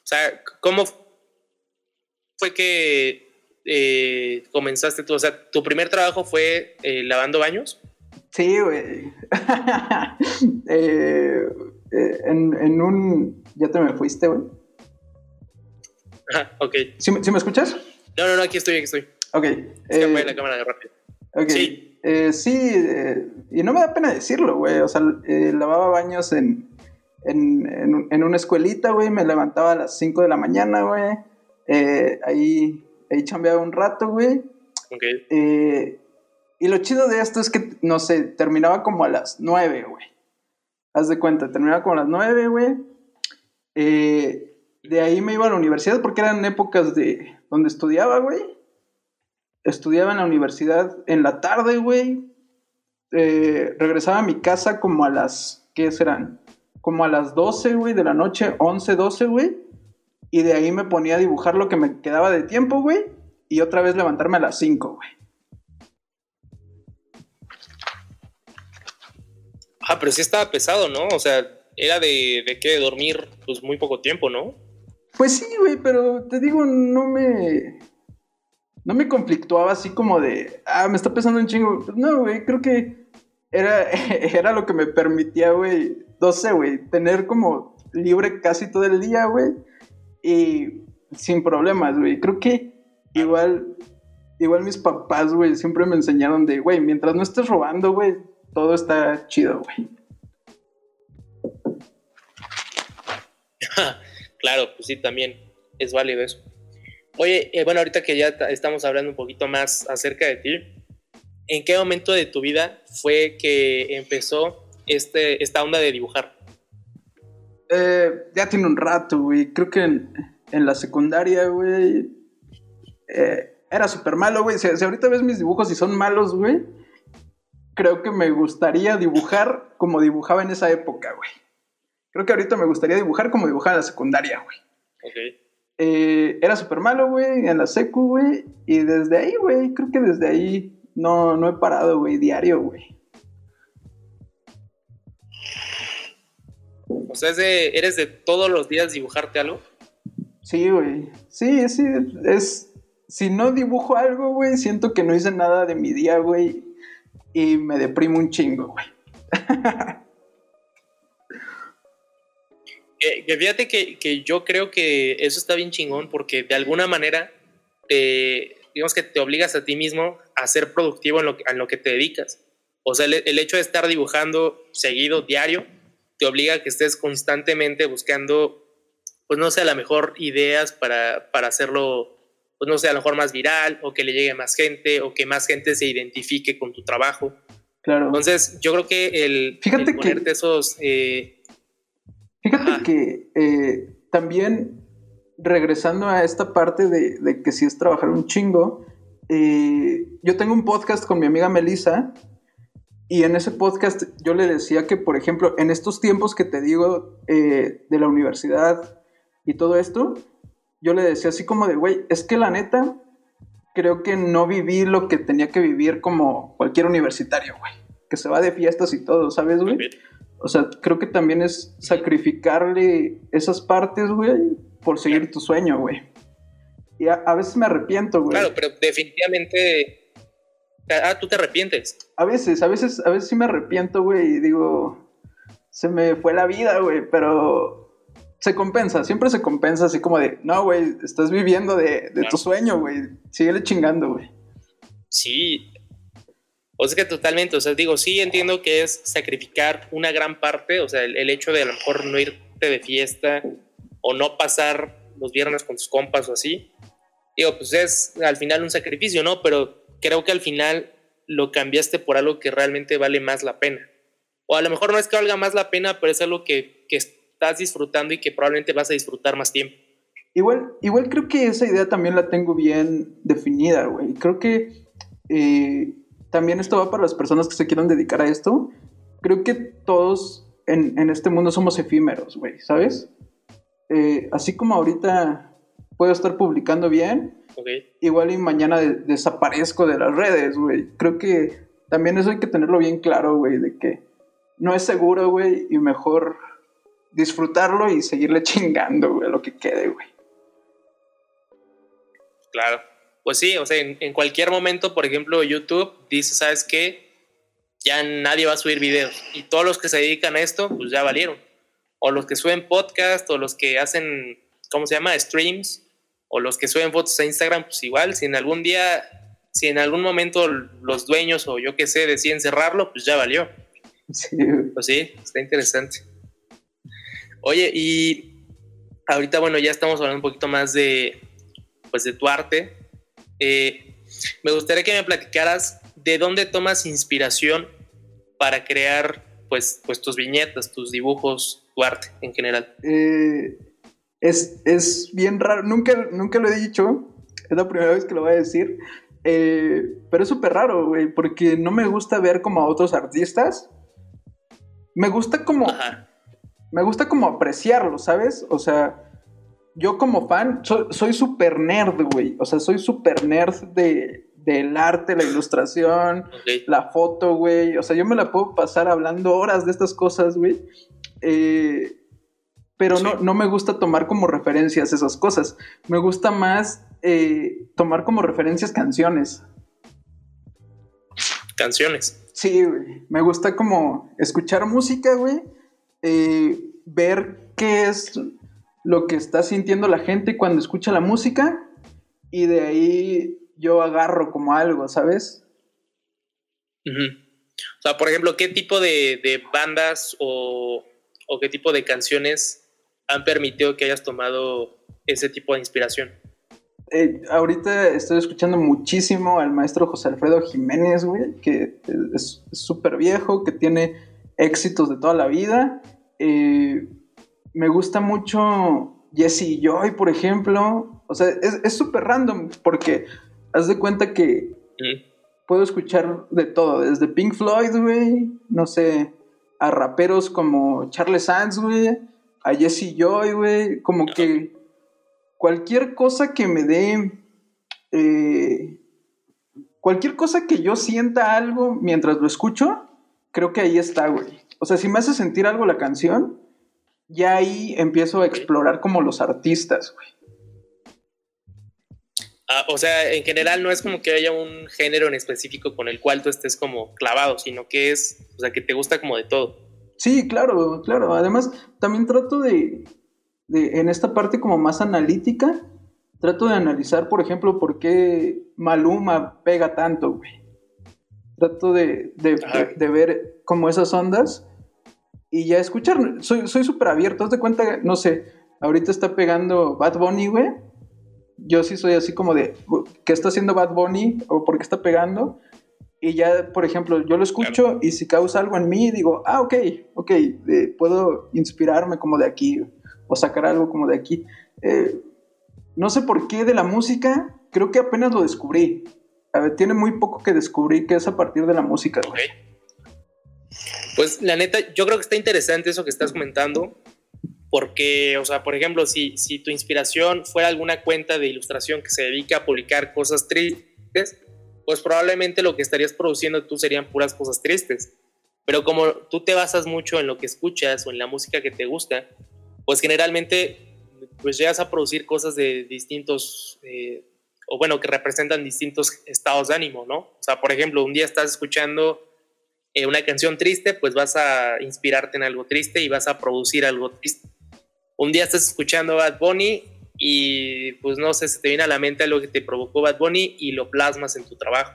O sea, ¿cómo fue que eh, comenzaste tú? O sea, ¿tu primer trabajo fue eh, lavando baños? Sí, güey. Eh, en, un... Ya te me fuiste, güey. Ajá, ok. ¿Sí, me escuchas? No, no, no, aquí estoy, aquí estoy. Ok. Es la cámara de rápido. Ok. Sí, sí y no me da pena decirlo, güey. O sea, lavaba baños en, en, en, en una escuelita, güey. Me levantaba a las 5 de la mañana, güey eh, ahí, ahí chambeaba un rato, güey. Eh, y lo chido de esto es que, no sé, terminaba como a las nueve, güey. Haz de cuenta, terminaba como a las nueve, güey. Eh, de ahí me iba a la universidad porque eran épocas de donde estudiaba, güey. Estudiaba en la universidad en la tarde, güey. regresaba a mi casa como a las, ¿qué serán? Como a las 12, güey, de la noche, 11, 12, güey. Y de ahí me ponía a dibujar lo que me quedaba de tiempo, güey. Y otra vez levantarme a las 5, güey. Ah, pero sí estaba pesado, ¿no? O sea, era de, de qué, de dormir pues muy poco tiempo, ¿no? Pues sí, güey, pero te digo, no me. No me conflictuaba así como de. Ah, me está pesando un chingo. No, güey, creo que era, era lo que me permitía, güey. No sé, güey, tener como libre casi todo el día, güey y sin problemas, güey. Creo que igual, igual mis papás, güey, siempre me enseñaron de, güey, mientras no estés robando, güey, todo está chido, güey. claro, pues sí, también es válido eso. Oye, eh, bueno, ahorita que ya estamos hablando un poquito más acerca de ti, ¿en qué momento de tu vida fue que empezó este, esta onda de dibujar? Eh, ya tiene un rato, güey. Creo que en, la secundaria, güey, eh, era súper malo, güey. Si, si, ahorita ves mis dibujos y son malos, güey, creo que me gustaría dibujar como dibujaba en esa época, güey. Creo que ahorita me gustaría dibujar como dibujaba en la secundaria, güey. Ok. Eh, era súper malo, güey, en la secu, güey. Y desde ahí, güey, creo que desde ahí no, no he parado, güey, diario, güey. O sea, ¿eres de todos los días dibujarte algo? Sí, güey. Sí, sí, es... Si no dibujo algo, güey, siento que no hice nada de mi día, güey. Y me deprimo un chingo, güey. que, fíjate que, yo creo que eso está bien chingón porque de alguna manera, digamos que te obligas a ti mismo a ser productivo en lo, en lo que te dedicas. O sea, el, hecho de estar dibujando seguido, diario, te obliga a que estés constantemente buscando, pues no sé, a lo mejor ideas para, para hacerlo, pues no sé, a lo mejor más viral o que le llegue más gente o que más gente se identifique con tu trabajo. Claro. Entonces, yo creo que el, Fíjate ponerte esos... Eh, Fíjate que eh, también, regresando a esta parte de, que si es trabajar un chingo, eh, yo tengo un podcast con mi amiga Melissa y en ese podcast yo le decía que, por ejemplo, en estos tiempos que te digo eh, de la universidad y todo esto, yo le decía así como de, güey, es que la neta, creo que no viví lo que tenía que vivir como cualquier universitario, güey. Que se va de fiestas y todo, ¿sabes, güey? O sea, creo que también es sacrificarle esas partes, güey, por seguir tu sueño, güey. Y a, veces me arrepiento, güey. Claro, pero definitivamente. Ah, tú te arrepientes. A veces, a veces, a veces sí me arrepiento, güey, y digo, se me fue la vida, güey, pero se compensa, siempre se compensa así como de, no, güey, estás viviendo de, tu sueño, güey, síguele chingando, güey. Sí, o sea que totalmente, o sea, digo, sí entiendo que es sacrificar una gran parte, o sea, el, hecho de a lo mejor no irte de fiesta o no pasar los viernes con tus compas o así. Digo, pues es al final un sacrificio, ¿no? Pero creo que al final lo cambiaste por algo que realmente vale más la pena. O a lo mejor no es que valga más la pena, pero es algo que, que estás disfrutando y que probablemente vas a disfrutar más tiempo. Igual, igual creo que esa idea también la tengo bien definida, güey. Creo que eh, también esto va para las personas que se quieran dedicar a esto. Creo que todos en, este mundo somos efímeros, güey, ¿sabes? Eh, así como ahorita puedo estar publicando bien, igual y mañana desaparezco de las redes, güey. Creo que también eso hay que tenerlo bien claro, güey, de que no es seguro, güey, y mejor disfrutarlo y seguirle chingando, güey, a lo que quede, güey. Claro pues sí, o sea, en, cualquier momento, por ejemplo, YouTube dice, ¿sabes qué? Ya nadie va a subir videos. Y todos los que se dedican a esto, pues ya valieron. O los que suben podcast, o los que hacen, ¿cómo se llama? Streams, o los que suben fotos a Instagram, pues igual, si en algún día, si en algún momento los dueños o yo qué sé deciden cerrarlo, pues ya valió. Sí. Pues sí, está interesante. Oye, y ahorita, bueno, ya estamos hablando un poquito más de, pues de tu arte. Eh, me gustaría que me platicaras de dónde tomas inspiración para crear pues, pues tus viñetas, tus dibujos, tu arte en general. Eh, es, bien raro, nunca, nunca lo he dicho, es la primera vez que lo voy a decir, eh, pero es súper raro, güey, porque no me gusta ver como a otros artistas. Me gusta como... Me gusta como apreciarlo, ¿sabes? O sea, yo como fan soy súper nerd, güey. O sea, soy súper nerd de, del arte, la ilustración, la foto, güey. O sea, yo me la puedo pasar hablando horas de estas cosas, güey. Eh, pero no, no me gusta tomar como referencias esas cosas. Me gusta más eh, tomar como referencias canciones. Canciones. Sí, güey. Me gusta como escuchar música, güey. Eh, ver qué es lo que está sintiendo la gente cuando escucha la música y de ahí yo agarro como algo, ¿sabes? O sea, por ejemplo, ¿qué tipo de, bandas o, qué tipo de canciones han permitido que hayas tomado ese tipo de inspiración? eh, ahorita estoy escuchando muchísimo al maestro José Alfredo Jiménez, güey, que es súper viejo, que tiene éxitos de toda la vida. Eh, me gusta mucho Jesse Joy, por ejemplo. O sea, es súper random porque haz de cuenta que puedo escuchar de todo, desde Pink Floyd, güey, no sé, a raperos como Charles Sands, güey, a Jesse Joy, güey, como que cualquier cosa que me dé, eh, cualquier cosa que yo sienta algo mientras lo escucho, creo que ahí está, güey. O sea, si me hace sentir algo la canción, ya ahí empiezo a explorar como los artistas, güey. Ah, o sea, en general no es como que haya un género en específico con el cual tú estés como clavado, sino que es, o sea, que te gusta como de todo. Sí, claro, claro. Además, también trato de, de en esta parte como más analítica, trato de analizar, por ejemplo, por qué Maluma pega tanto, güey. Trato de, de, ver como esas ondas y ya escuchar. Soy súper abierto, haz de cuenta, no sé, ahorita está pegando Bad Bunny, güey yo sí soy así como de, ¿qué está haciendo Bad Bunny? ¿O por qué está pegando? Y ya, por ejemplo, yo lo escucho y si causa algo en mí, digo, ah, ok, ok, puedo inspirarme como de aquí o sacar algo como de aquí. Eh, no sé por qué de la música, creo que apenas lo descubrí. A ver, tiene muy poco que descubrir que es a partir de la música. Pues la neta, yo creo que está interesante eso que estás comentando, porque, o sea, por ejemplo, si, si tu inspiración fuera alguna cuenta de ilustración que se dedica a publicar cosas tristes, pues probablemente lo que estarías produciendo tú serían puras cosas tristes. Pero como tú te basas mucho en lo que escuchas o en la música que te gusta, pues generalmente pues llegas a producir cosas de distintos, eh, o bueno, que representan distintos estados de ánimo, ¿no? O sea, por ejemplo, un día estás escuchando eh, una canción triste, pues vas a inspirarte en algo triste y vas a producir algo triste un día estás escuchando Bad Bunny y pues no sé, se te viene a la mente algo que te provocó Bad Bunny y lo plasmas en tu trabajo.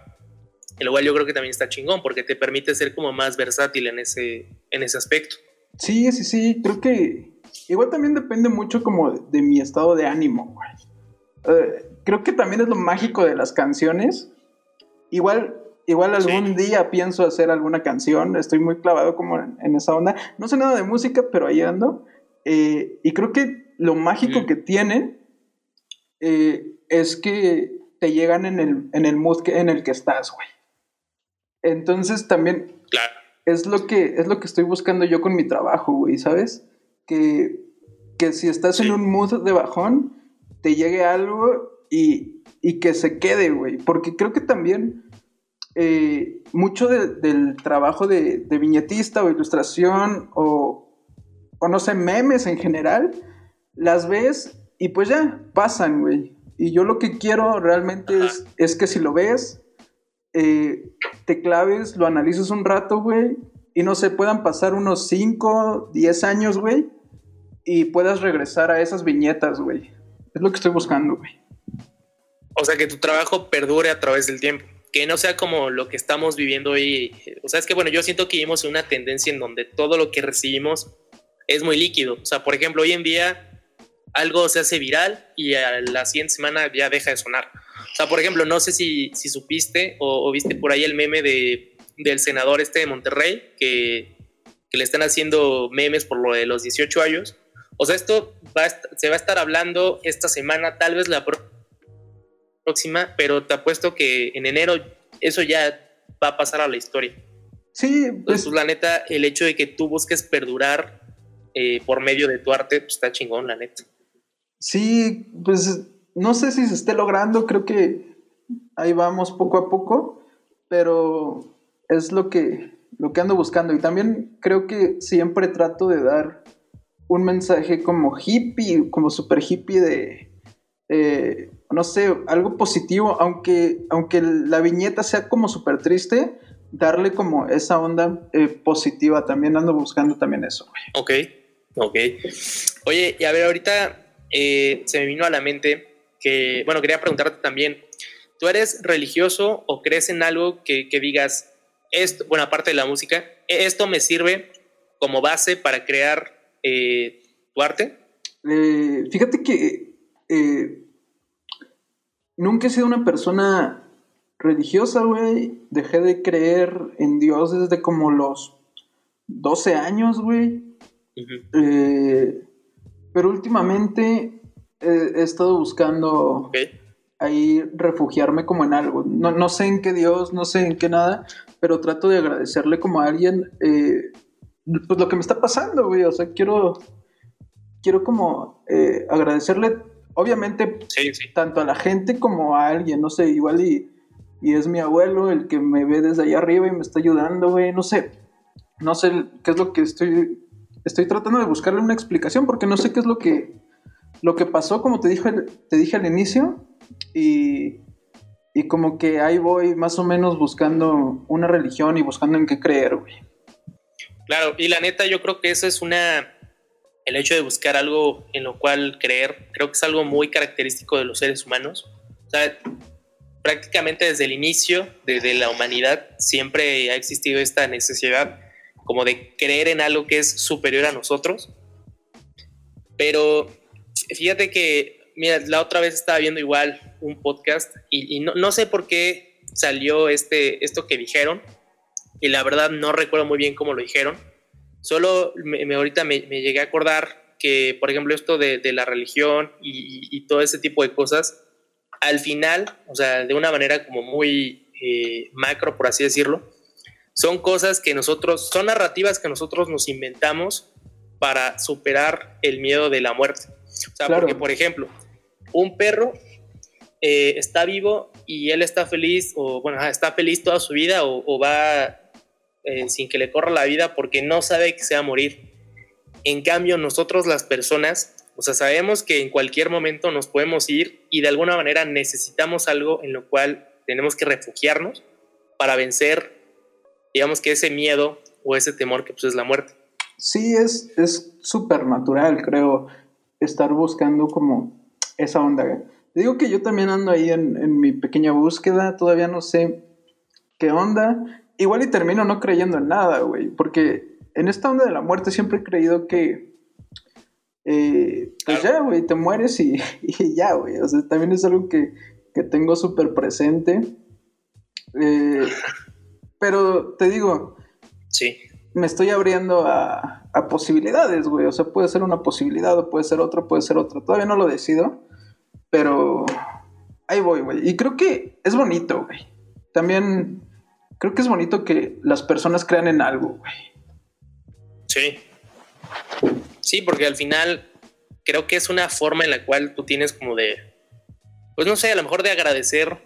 Y lo cual yo creo que también está chingón porque te permite ser como más versátil en ese, en ese aspecto. Sí, sí, sí, creo que igual también depende mucho como de, mi estado de ánimo. Eh, creo que también es lo mágico de las canciones. Igual, igual algún día pienso hacer alguna canción, estoy muy clavado como en, en, esa onda. No sé nada de música, pero ahí ando. Eh, y creo que lo mágico que tienen eh, es que te llegan en el, en el mood en el que estás, güey. Entonces también es, lo que, es lo que estoy buscando yo con mi trabajo, güey, ¿sabes? Que, que si estás en un mood de bajón, te llegue algo y, y que se quede, güey. Porque creo que también eh, mucho del trabajo de, viñetista o ilustración o, no sé, memes en general, las ves y pues ya, pasan, güey. Y yo lo que quiero realmente es, que si lo ves, eh, te claves, lo analices un rato, güey, y no sé, puedan pasar unos 5, 10 años, güey, y puedas regresar a esas viñetas, güey. Es lo que estoy buscando, güey. O sea, que tu trabajo perdure a través del tiempo. Que no sea como lo que estamos viviendo hoy. O sea, es que, bueno, yo siento que vivimos una tendencia en donde todo lo que recibimos es muy líquido. O sea, por ejemplo, hoy en día algo se hace viral y a la siguiente semana ya deja de sonar. O sea, por ejemplo, no sé si, si supiste o, viste por ahí el meme de, del senador este de Monterrey que, que, le están haciendo memes por lo de los 18 años. O sea, esto se va a estar hablando esta semana, tal vez la próxima, pero te apuesto que en enero eso ya va a pasar a la historia. Sí, pues, pues la neta, el hecho de que tú busques perdurar eh, por medio de tu arte, pues está chingón, la neta. Sí, pues no sé si se esté logrando, creo que ahí vamos poco a poco, pero es lo que, lo que ando buscando. Y también creo que siempre trato de dar un mensaje como hippie, como super hippie de, eh, no sé, algo positivo, aunque, aunque la viñeta sea como súper triste, darle como esa onda eh, positiva. También ando buscando también eso. Ok. Ok. Oye, y a ver, ahorita eh, se me vino a la mente que, bueno, quería preguntarte también, ¿tú eres religioso o crees en algo que, digas, esto, bueno, aparte de la música, esto me sirve como base para crear eh, tu arte? Fíjate que nunca he sido una persona religiosa, güey. Dejé de creer en Dios desde como los 12 años, güey. Eh, pero últimamente he, estado buscando ahí refugiarme como en algo. No, no, sé en qué Dios, no sé en qué nada, pero trato de agradecerle como a alguien eh, pues lo que me está pasando, güey. O sea, quiero, quiero como eh, agradecerle, obviamente, tanto a la gente como a alguien, no sé, igual y, y es mi abuelo el que me ve desde allá arriba y me está ayudando, güey. No sé, no sé qué es lo que estoy, estoy tratando de buscarle una explicación porque no sé qué es lo que, lo que pasó, como te dije, te dije al inicio, y, y como que ahí voy más o menos buscando una religión y buscando en qué creer, güey. Claro, y la neta yo creo que eso es una, el hecho de buscar algo en lo cual creer, creo que es algo muy característico de los seres humanos. O sea, prácticamente desde el inicio de, la humanidad siempre ha existido esta necesidad como de creer en algo que es superior a nosotros. Pero fíjate que, mira, la otra vez estaba viendo igual un podcast y, no, sé por qué salió este, esto que dijeron y la verdad no recuerdo muy bien cómo lo dijeron. Solo me, ahorita me, llegué a acordar que, por ejemplo, esto de, la religión y, y todo ese tipo de cosas, al final, o sea, de una manera como muy eh, macro, por así decirlo, son cosas que nosotros, son narrativas que nosotros nos inventamos para superar el miedo de la muerte. O sea, porque, por ejemplo, un perro eh, está vivo y él está feliz, o bueno, está feliz toda su vida, o, va eh, sin que le corra la vida porque no sabe que se va a morir. En cambio, nosotros las personas o sea, sabemos que en cualquier momento nos podemos ir y de alguna manera necesitamos algo en lo cual tenemos que refugiarnos para vencer, digamos que ese miedo o ese temor que pues es la muerte. Sí, es súper natural, creo, estar buscando como esa onda. digo que yo también ando ahí en mi pequeña búsqueda, todavía no sé qué onda. Igual y termino no creyendo en nada, güey, porque en esta onda de la muerte siempre he creído que eh, pues ya, güey, te mueres y, ya, güey. O sea, también es algo que, tengo súper presente. Eh, pero te digo, sí. me estoy abriendo a, posibilidades, güey. O sea, puede ser una posibilidad o puede ser otra, puede ser otra. Todavía no lo decido, pero ahí voy, güey. Y creo que es bonito, güey. También creo que es bonito que las personas crean en algo, güey. Sí. Sí, porque al final creo que es una forma en la cual tú tienes como de, pues no sé, a lo mejor de agradecer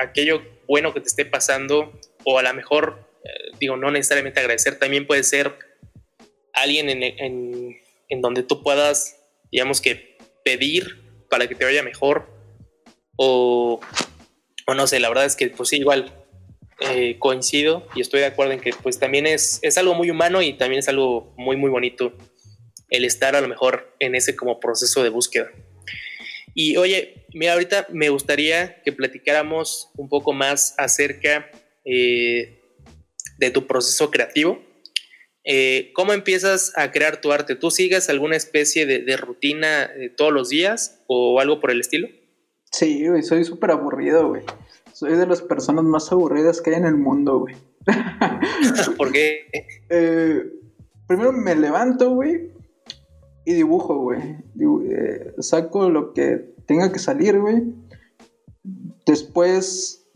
aquello bueno que te esté pasando o a lo mejor, eh, digo, no necesariamente agradecer, también puede ser alguien en, donde tú puedas, digamos que pedir para que te vaya mejor o, o no sé, la verdad es que pues sí, igual eh, coincido y estoy de acuerdo en que pues también es, es algo muy humano y también es algo muy muy bonito el estar a lo mejor en ese como proceso de búsqueda. Y oye, mira, ahorita me gustaría que platicáramos un poco más acerca eh, de tu proceso creativo. Eh, ¿Cómo empiezas a crear tu arte? ¿Tú sigues alguna especie de, rutina eh, todos los días o algo por el estilo? Sí, güey, soy súper aburrido, güey. Soy de las personas más aburridas que hay en el mundo, güey. ¿Por qué? primero me levanto, güey, y dibujo, güey. Eh, saco lo que tenga que salir, güey. Después,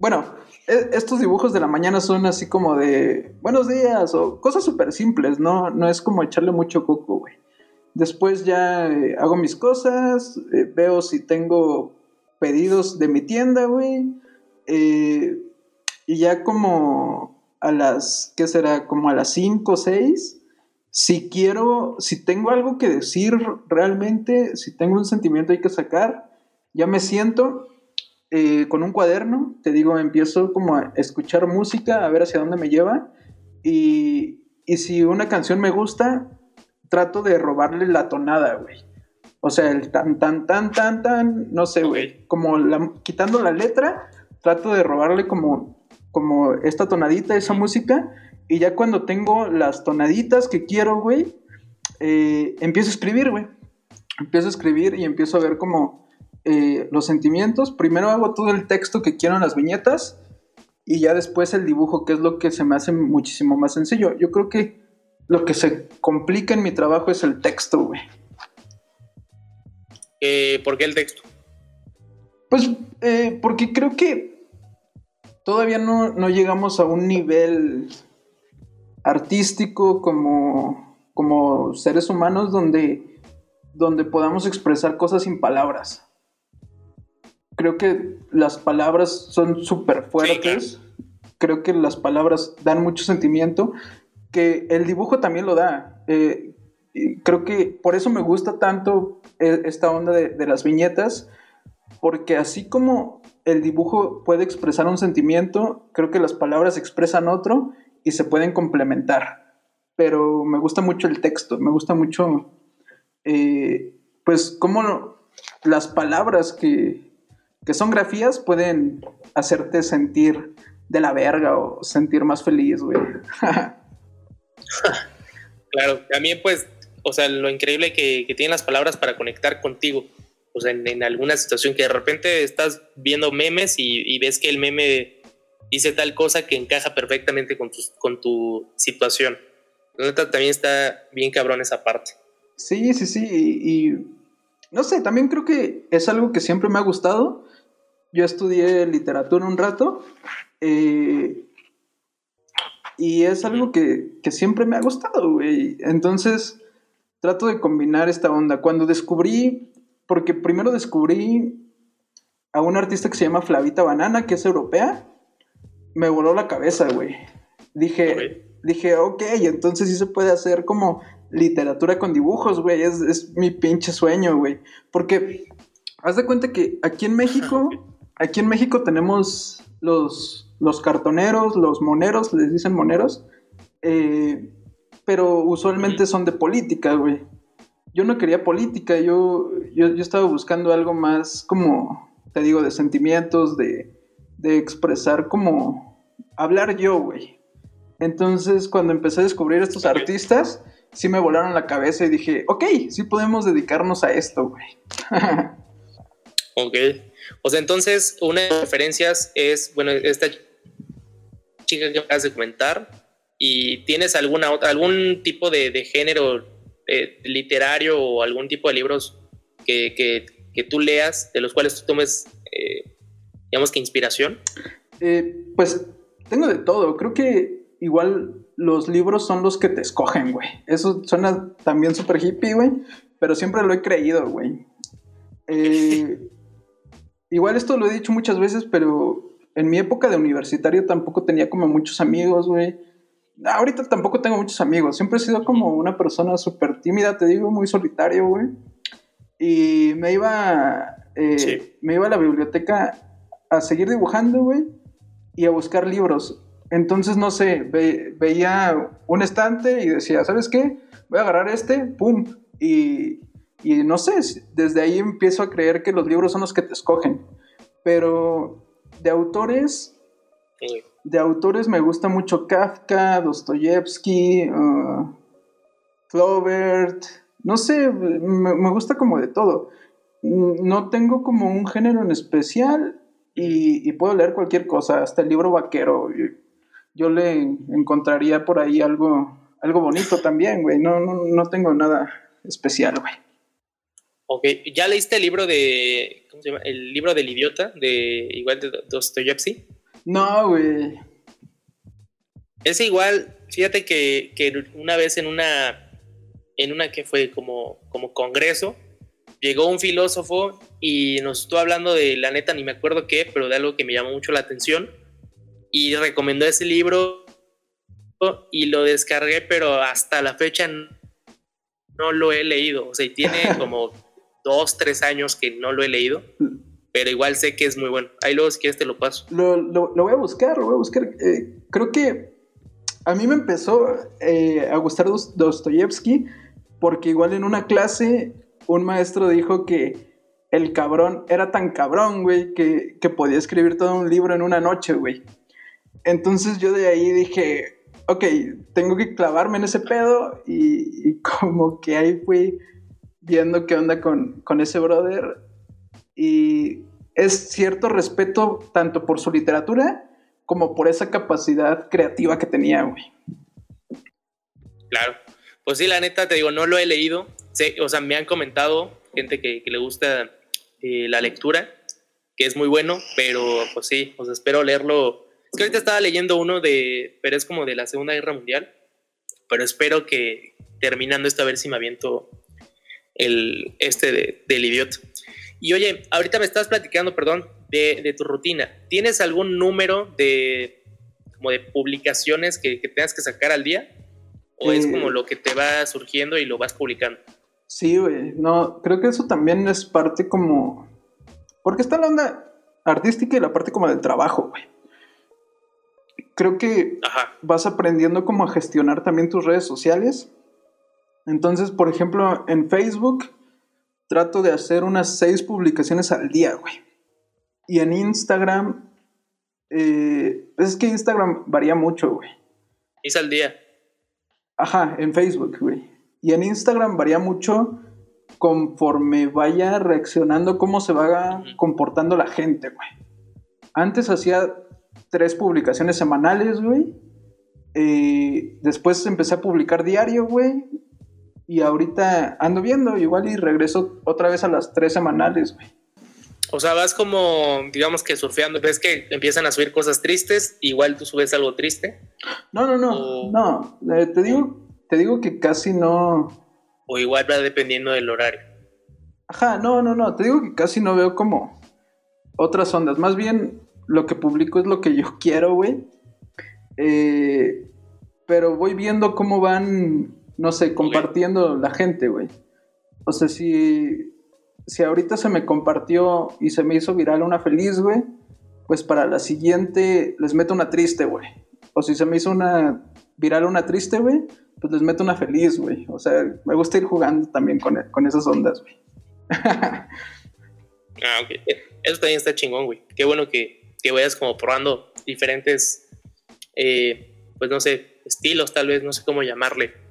bueno, e, estos dibujos de la mañana son así como de buenos días o cosas súper simples, ¿no? No es como echarle mucho coco, güey. Después ya eh, hago mis cosas, eh, veo si tengo pedidos de mi tienda, güey. Y ya como a las, ¿qué será? Como a las 5 o 6 si quiero, si tengo algo que decir realmente, si tengo un sentimiento hay que sacar, ya me siento eh, con un cuaderno, te digo, empiezo como a escuchar música, a ver hacia dónde me lleva, y, y si una canción me gusta, trato de robarle la tonada, güey. O sea, el tan, tan, tan, tan, tan, no sé, güey, como quitando la letra, trato de robarle como, como esta tonadita, esa música, y ya cuando tengo las tonaditas que quiero, güey, eh, empiezo a escribir, güey. Empiezo a escribir y empiezo a ver como eh, los sentimientos. Primero hago todo el texto que quiero en las viñetas y ya después el dibujo, que es lo que se me hace muchísimo más sencillo. Yo creo que lo que se complica en mi trabajo es el texto, güey. Eh, ¿Por qué el texto? Pues eh, porque creo que todavía no, no, llegamos a un nivel artístico como, como seres humanos donde, donde podamos expresar cosas sin palabras. Creo que las palabras son súper fuertes. Creo que las palabras dan mucho sentimiento. Que el dibujo también lo da. Eh, creo que por eso me gusta tanto e, esta onda de, las viñetas. Porque así como el dibujo puede expresar un sentimiento, creo que las palabras expresan otro y se pueden complementar. Pero me gusta mucho el texto, me gusta mucho, eh, pues, cómo las palabras que, que son grafías pueden hacerte sentir de la verga o sentir más feliz, güey. claro, también pues, o sea, lo increíble que, que tienen las palabras para conectar contigo. O sea, en, alguna situación que de repente estás viendo memes y, ves que el meme dice tal cosa que encaja perfectamente con tu, con tu situación. La neta también está bien cabrón esa parte. Sí, sí, sí. y no sé, también creo que es algo que siempre me ha gustado yo estudié literatura un rato eh, y es algo que, siempre me ha gustado, güey. Entonces trato de combinar esta onda. Cuando descubrí, porque primero descubrí a un artista que se llama Flavita Banana, que es europea, me voló la cabeza, güey. Dije, dije, ok, entonces sí se puede hacer como literatura con dibujos, güey. Es, es mi pinche sueño, güey. Porque haz de cuenta que aquí en México aquí en México tenemos los, los cartoneros, los moneros, les dicen moneros, eh, pero usualmente son de política, güey. Yo no quería política, yo, yo, estaba buscando algo más como, te digo, de sentimientos, de, de expresar como hablar yo, güey. Entonces, cuando empecé a descubrir estos artistas, sí me volaron la cabeza y dije, ok, sí podemos dedicarnos a esto, güey. ok. O sea, entonces, una de las referencias es, bueno, esta chica que acabas de comentar, y tienes alguna otra, algún tipo de, género eh, literario o algún tipo de libros que, que, tú leas, de los cuales tú tomes, eh, digamos que inspiración? Eh, pues tengo de todo. Creo que igual los libros son los que te escogen, güey. Eso suena también súper hippie, güey. Pero siempre lo he creído, güey. Eh, Igual esto lo he dicho muchas veces, pero en mi época de universitario tampoco tenía como muchos amigos, güey. Ahorita tampoco tengo muchos amigos. Siempre he sido como una persona súper tímida, te digo, muy solitario, güey. Y me iba, eh, me iba a la biblioteca a seguir dibujando, güey, y a buscar libros. Entonces, no sé, veía un estante y decía, ¿sabes qué? Voy a agarrar este, pum, y y no sé, desde ahí empiezo a creer que los libros son los que te escogen. Pero de autores, de autores me gusta mucho Kafka, Dostoyevsky, uh, Flaubert, no sé, me, gusta como de todo. No tengo como un género en especial y, puedo leer cualquier cosa, hasta el libro vaquero. Yo le encontraría por ahí algo, algo bonito también, güey. No, no, no tengo nada especial, güey. Ok, ¿ya leíste el libro de. ¿Cómo se llama? El libro del idiota, de igual de Dostoyevsky? No, güey. Es igual, fíjate que, una vez en una. En una que fue como, como congreso, llegó un filósofo y nos estuvo hablando de la neta, ni me acuerdo qué, pero de algo que me llamó mucho la atención. Y recomendó ese libro y lo descargué, pero hasta la fecha no lo he leído. O sea, y tiene como dos, tres años que no lo he leído, pero igual sé que es muy bueno. Ahí luego si quieres te lo paso. Lo, lo, voy a buscar, lo voy a buscar. Eh, creo que a mí me empezó eh, a gustar Dostoyevsky porque igual en una clase un maestro dijo que el cabrón era tan cabrón, güey, que, que podía escribir todo un libro en una noche, güey. Entonces yo de ahí dije, ok, tengo que clavarme en ese pedo y, y como que ahí fui viendo qué onda con, ese brother. Y es cierto respeto tanto por su literatura como por esa capacidad creativa que tenía, güey. Claro. Pues sí, la neta, te digo, no lo he leído. o sea, me han comentado gente que, le gusta eh, la lectura, que es muy bueno, pero pues sí, pues espero leerlo. Es que ahorita estaba leyendo uno de, pero es como de la Segunda Guerra Mundial, pero espero que terminando esto a ver si me aviento el, este del idiota. Y oye, ahorita me estás platicando, perdón, de, tu rutina. ¿Tienes algún número de, como de publicaciones que, tengas que sacar al día? ¿O es como eh, lo que te va surgiendo y lo vas publicando? Sí, güey. No, creo que eso también es parte como... Porque está la onda artística y la parte como del trabajo, güey. Creo que vas aprendiendo como a gestionar también tus redes sociales. Entonces, por ejemplo, en Facebook trato de hacer unas seis publicaciones al día, güey. Y en Instagram, eh, es que Instagram varía mucho, güey. Es al día. Ajá, en Facebook, güey. Y en Instagram varía mucho conforme vaya reaccionando, cómo se va comportando la gente, güey. Antes hacía tres publicaciones semanales, güey. Eh, después empecé a publicar diario, güey. Y ahorita ando viendo igual y regreso otra vez a las tres semanales, güey. O sea, vas como, digamos que surfeando, ves que empiezan a subir cosas tristes, igual tú subes algo triste. No, no, no, no, eh, te digo, te digo que casi no. O igual va dependiendo del horario. Ajá, no, no, no, te digo que casi no veo como otras ondas. Más bien lo que publico es lo que yo quiero, güey. Eh, pero voy viendo cómo van no sé, compartiendo la gente, güey. O sea, si, si ahorita se me compartió y se me hizo viral una feliz, güey, pues para la siguiente les meto una triste, güey. O si se me hizo una viral una triste, güey, pues les meto una feliz, güey. O sea, me gusta ir jugando también con, con esas ondas, güey. ah, ok. Eso también está chingón, güey. Qué bueno que, que vayas como probando diferentes, eh, pues no sé, estilos tal vez, no sé cómo llamarle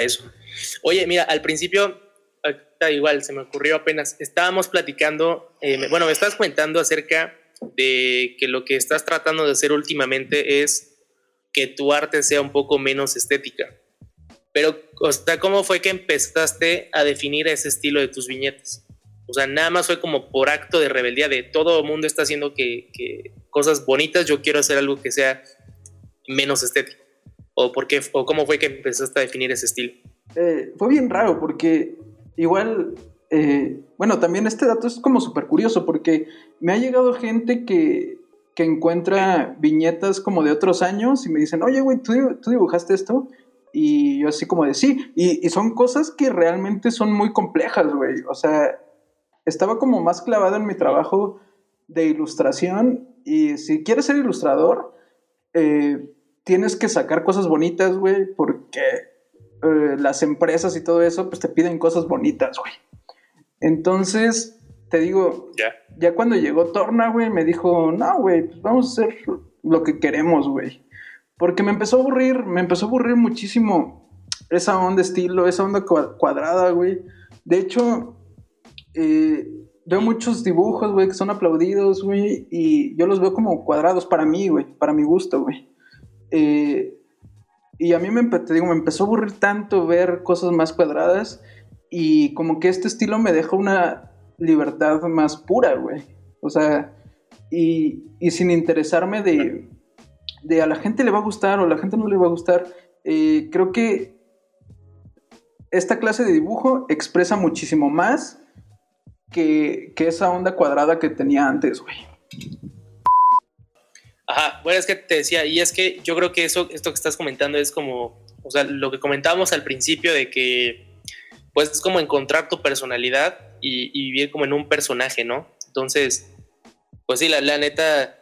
eso. Oye, mira, al principio, igual, se me ocurrió apenas, estábamos platicando, eh, bueno, me estás comentando acerca de que lo que estás tratando de hacer últimamente es que tu arte sea un poco menos estética. Pero, ¿cómo fue que empezaste a definir ese estilo de tus viñetas? O sea, nada más fue como por acto de rebeldía de todo el mundo está haciendo que, que cosas bonitas, yo quiero hacer algo que sea menos estético. ¿O, por qué, o cómo fue que empezaste a definir ese estilo? Eh, fue bien raro porque igual, eh, bueno, también este dato es como súper curioso porque me ha llegado gente que, que, encuentra viñetas como de otros años y me dicen, oye, güey, ¿tú, dibujaste esto? Y yo así como de sí, y, y son cosas que realmente son muy complejas, güey. O sea, estaba como más clavado en mi trabajo de ilustración y si quieres ser ilustrador, eh, tienes que sacar cosas bonitas, güey, porque eh, las empresas y todo eso, pues te piden cosas bonitas, güey. Entonces, te digo, ya cuando llegó Torna, güey, me dijo, no, güey, pues vamos a hacer lo que queremos, güey. Porque me empezó a aburrir, me empezó a aburrir muchísimo esa onda estilo, esa onda cuadrada, güey. De hecho, eh, veo muchos dibujos, güey, que son aplaudidos, güey, y yo los veo como cuadrados para mí, güey, para mi gusto, güey. Eh, y a mí me, te digo, me empezó a aburrir tanto ver cosas más cuadradas y como que este estilo me deja una libertad más pura, güey. O sea, y, sin interesarme de, de, a la gente le va a gustar o a la gente no le va a gustar, eh, creo que esta clase de dibujo expresa muchísimo más que, que esa onda cuadrada que tenía antes, güey. Ajá, bueno, es que te decía, y es que yo creo que eso, esto que estás comentando es como, o sea, lo que comentábamos al principio de que, pues es como encontrar tu personalidad y, vivir como en un personaje, ¿no? Entonces, pues sí, la, neta,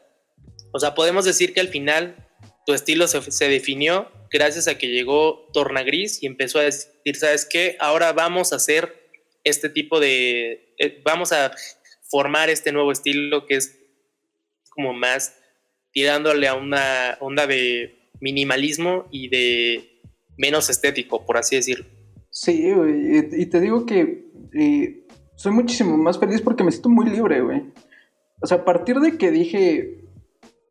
o sea, podemos decir que al final tu estilo se, se definió gracias a que llegó Tornagris y empezó a decir, ¿sabes qué? Ahora vamos a hacer este tipo de, eh, vamos a formar este nuevo estilo que es como más tirándole a una onda de minimalismo y de menos estético, por así decirlo. Sí, y te digo que eh, soy muchísimo más feliz porque me siento muy libre, güey. O sea, a partir de que dije,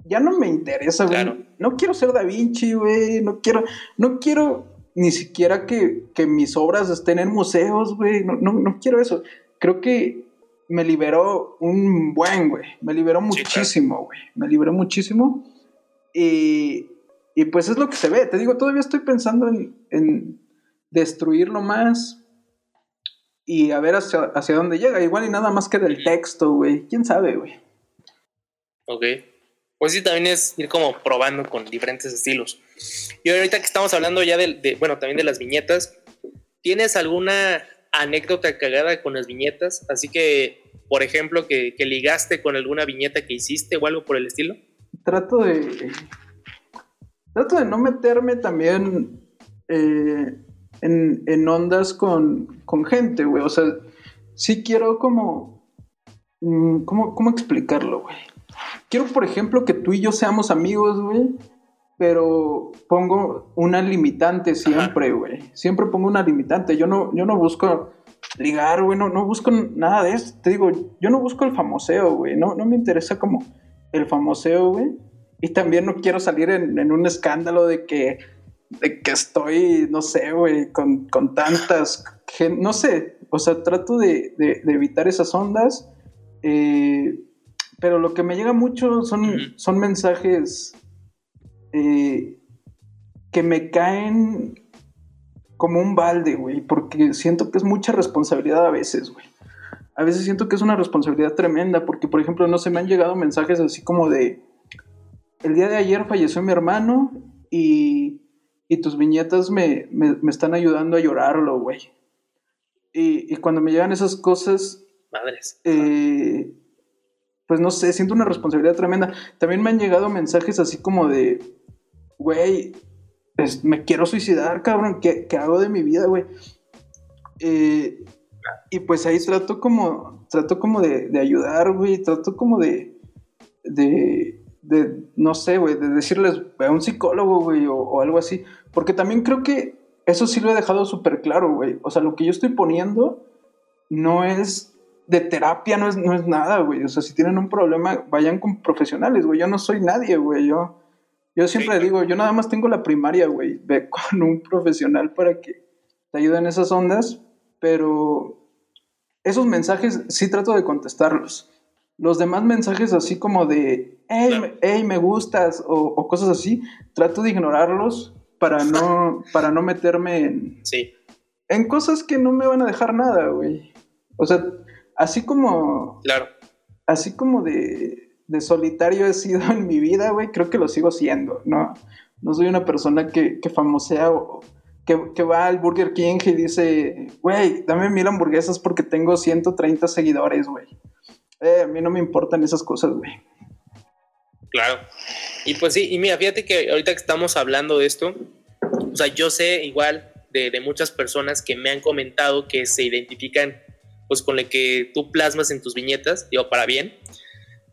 ya no me interesa, güey. No quiero ser Da Vinci, güey. No quiero, no quiero ni siquiera que, mis obras estén en museos, güey. No, no, quiero eso. Creo que me liberó un buen, güey. Me liberó muchísimo, güey. Me liberó muchísimo. Y, y, pues es lo que se ve. Te digo, todavía estoy pensando en, en destruirlo más y a ver hacia, hacia dónde llega. Igual y nada más que del texto, güey. ¿Quién sabe, güey? Ok. Pues sí, también es ir como probando con diferentes estilos. Y ahorita que estamos hablando ya de, bueno, también de las viñetas, ¿tienes alguna anécdota cagada con las viñetas? Así que, por ejemplo, que, ligaste con alguna viñeta que hiciste o algo por el estilo. Trato de. Trato de no meterme también eh, en, ondas con, con gente, güey. O sea, sí quiero como. Mm, ¿Cómo, cómo explicarlo, güey? Quiero, por ejemplo, que tú y yo seamos amigos, güey. Pero pongo una limitante siempre, güey. Siempre pongo una limitante. Yo no, yo no busco ligar, güey. No, no busco nada de eso. Te digo, yo no busco el famoseo, güey. No, no me interesa como el famoseo, güey. Y también no quiero salir en, un escándalo de que, de que estoy, no sé, güey, con, tantas. No sé. O sea, trato de, de evitar esas ondas. Eh, pero lo que me llega mucho son, son mensajes eh, que me caen como un balde, güey, porque siento que es mucha responsabilidad a veces, güey. A veces siento que es una responsabilidad tremenda, porque, por ejemplo, no se me han llegado mensajes así como de, el día de ayer falleció mi hermano y, y tus viñetas me, me, están ayudando a llorarlo, güey. Y, y, cuando me llegan esas cosas... Madres. Eh, pues no sé, siento una responsabilidad tremenda. También me han llegado mensajes así como de, güey, me quiero suicidar, cabrón, ¿qué, hago de mi vida, güey? Eh, y pues ahí trato como, trato como de, ayudar, güey, trato como de, de, no sé, güey, de decirles a un psicólogo, güey, o, o algo así. Porque también creo que eso sí lo he dejado súper claro, güey. O sea, lo que yo estoy poniendo no es de terapia no es, no es nada, güey. O sea, si tienen un problema, vayan con profesionales, güey. Yo no soy nadie, güey. Yo, yo siempre digo, yo nada más tengo la primaria, güey. Ve con un profesional para que te ayude en esas ondas, pero esos mensajes sí trato de contestarlos. Los demás mensajes así como de, hey, me gustas o, cosas así, trato de ignorarlos para no, para no meterme en, sí. en cosas que no me van a dejar nada, güey. O sea, así como. Claro. Así como de, solitario he sido en mi vida, güey, creo que lo sigo siendo, ¿no? No soy una persona que, que famosea o que, va al Burger King y dice, güey, dame mil hamburguesas porque tengo 130 seguidores, güey. Eh, a mí no me importan esas cosas, güey. Claro. Y pues sí, y mira, fíjate que ahorita que estamos hablando de esto, o sea, yo sé igual de, de muchas personas que me han comentado que se identifican pues con el que tú plasmas en tus viñetas, digo, para bien.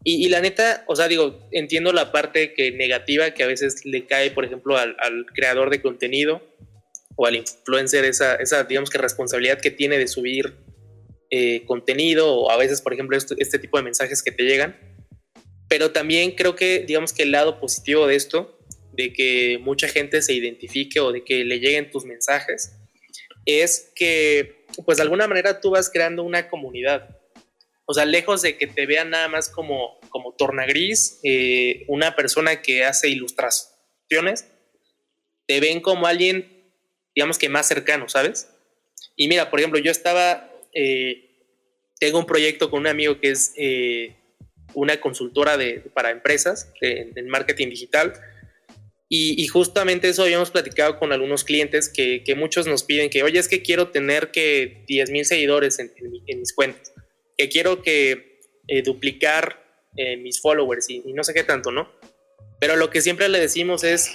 Y, la neta, o sea, digo, entiendo la parte que negativa que a veces le cae, por ejemplo, al, creador de contenido o al influencer, esa, esa, digamos que responsabilidad que tiene de subir eh, contenido o a veces, por ejemplo, este tipo de mensajes que te llegan. Pero también creo que, digamos que el lado positivo de esto, de que mucha gente se identifique o de que le lleguen tus mensajes, es que pues de alguna manera tú vas creando una comunidad. O sea, lejos de que te vean nada más como, como tornagris, eh, una persona que hace ilustraciones, te ven como alguien, digamos que más cercano, ¿sabes? Y mira, por ejemplo, yo estaba, eh, tengo un proyecto con un amigo que es eh, una consultora de, para empresas en marketing digital y, justamente eso habíamos platicado con algunos clientes que, muchos nos piden que, oye, es que quiero tener que 10 mil seguidores en, mis cuentas, que quiero que eh, duplicar eh, mis followers y, no sé qué tanto, ¿no? Pero lo que siempre le decimos es